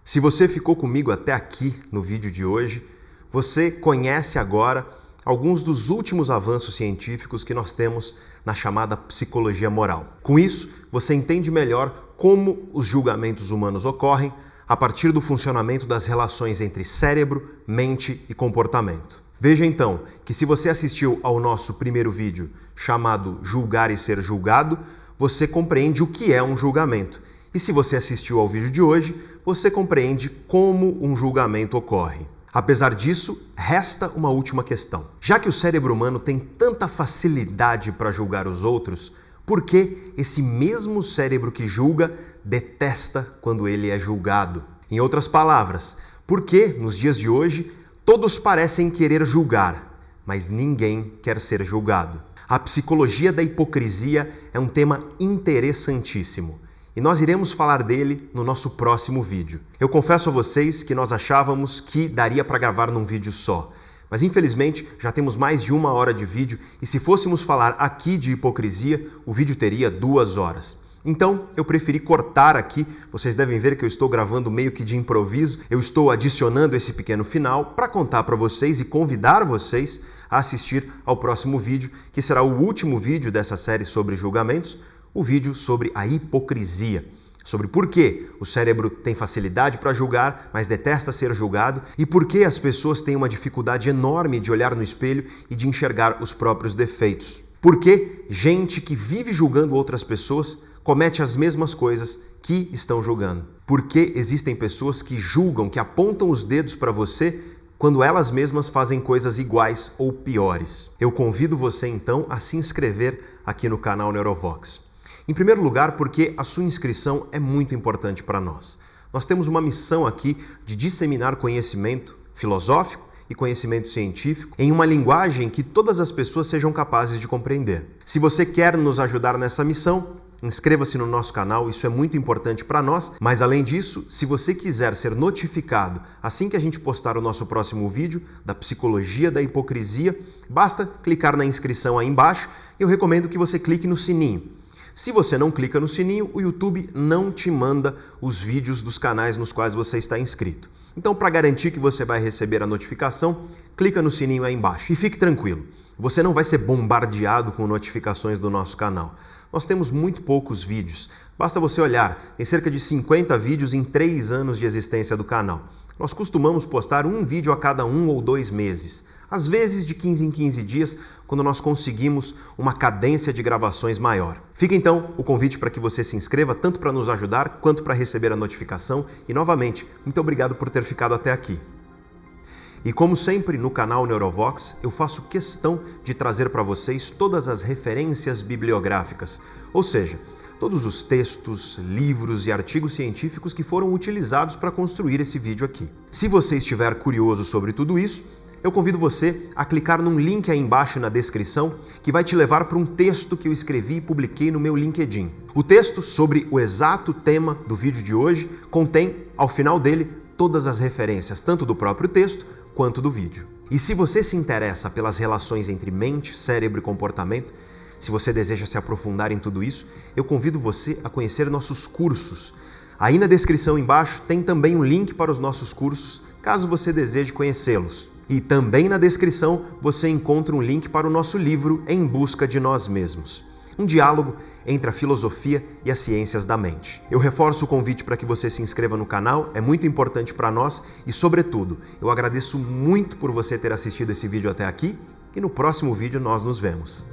Se você ficou comigo até aqui no vídeo de hoje, você conhece agora alguns dos últimos avanços científicos que nós temos na chamada psicologia moral. Com isso, você entende melhor como os julgamentos humanos ocorrem a partir do funcionamento das relações entre cérebro, mente e comportamento. Veja então que se você assistiu ao nosso primeiro vídeo chamado Julgar e Ser Julgado, você compreende o que é um julgamento. E se você assistiu ao vídeo de hoje, você compreende como um julgamento ocorre. Apesar disso, resta uma última questão. Já que o cérebro humano tem tanta facilidade para julgar os outros, por que esse mesmo cérebro que julga detesta quando ele é julgado? Em outras palavras, por que nos dias de hoje todos parecem querer julgar, mas ninguém quer ser julgado? A psicologia da hipocrisia é um tema interessantíssimo e nós iremos falar dele no nosso próximo vídeo. Eu confesso a vocês que nós achávamos que daria para gravar num vídeo só. Mas infelizmente já temos mais de uma hora de vídeo e se fôssemos falar aqui de hipocrisia, o vídeo teria duas horas. Então eu preferi cortar aqui. Vocês devem ver que eu estou gravando meio que de improviso. Eu estou adicionando esse pequeno final para contar para vocês e convidar vocês a assistir ao próximo vídeo, que será o último vídeo dessa série sobre julgamentos o vídeo sobre a hipocrisia, sobre por que o cérebro tem facilidade para julgar, mas detesta ser julgado, e por que as pessoas têm uma dificuldade enorme de olhar no espelho e de enxergar os próprios defeitos. Por que gente que vive julgando outras pessoas comete as mesmas coisas que estão julgando? Por que existem pessoas que julgam, que apontam os dedos para você quando elas mesmas fazem coisas iguais ou piores? Eu convido você então a se inscrever aqui no canal Neurovox. Em primeiro lugar, porque a sua inscrição é muito importante para nós. Nós temos uma missão aqui de disseminar conhecimento filosófico e conhecimento científico em uma linguagem que todas as pessoas sejam capazes de compreender. Se você quer nos ajudar nessa missão, Inscreva-se no nosso canal, isso é muito importante para nós. Mas além disso, se você quiser ser notificado assim que a gente postar o nosso próximo vídeo da psicologia da hipocrisia, basta clicar na inscrição aí embaixo. Eu recomendo que você clique no sininho. Se você não clica no sininho, o YouTube não te manda os vídeos dos canais nos quais você está inscrito. Então, para garantir que você vai receber a notificação, clica no sininho aí embaixo. E fique tranquilo, você não vai ser bombardeado com notificações do nosso canal. Nós temos muito poucos vídeos. Basta você olhar, tem cerca de 50 vídeos em 3 anos de existência do canal. Nós costumamos postar um vídeo a cada um ou dois meses às vezes de 15 em 15 dias, quando nós conseguimos uma cadência de gravações maior. Fica então o convite para que você se inscreva, tanto para nos ajudar quanto para receber a notificação. E novamente, muito obrigado por ter ficado até aqui. E como sempre no canal Neurovox, eu faço questão de trazer para vocês todas as referências bibliográficas, ou seja, todos os textos, livros e artigos científicos que foram utilizados para construir esse vídeo aqui. Se você estiver curioso sobre tudo isso, eu convido você a clicar num link aí embaixo na descrição que vai te levar para um texto que eu escrevi e publiquei no meu LinkedIn. O texto sobre o exato tema do vídeo de hoje contém, ao final dele, todas as referências, tanto do próprio texto quanto do vídeo. E se você se interessa pelas relações entre mente, cérebro e comportamento, se você deseja se aprofundar em tudo isso, eu convido você a conhecer nossos cursos. Aí na descrição embaixo tem também um link para os nossos cursos, caso você deseje conhecê-los. E também na descrição você encontra um link para o nosso livro Em Busca de Nós Mesmos. Um diálogo entre a filosofia e as ciências da mente. Eu reforço o convite para que você se inscreva no canal, é muito importante para nós e, sobretudo, eu agradeço muito por você ter assistido esse vídeo até aqui e no próximo vídeo nós nos vemos.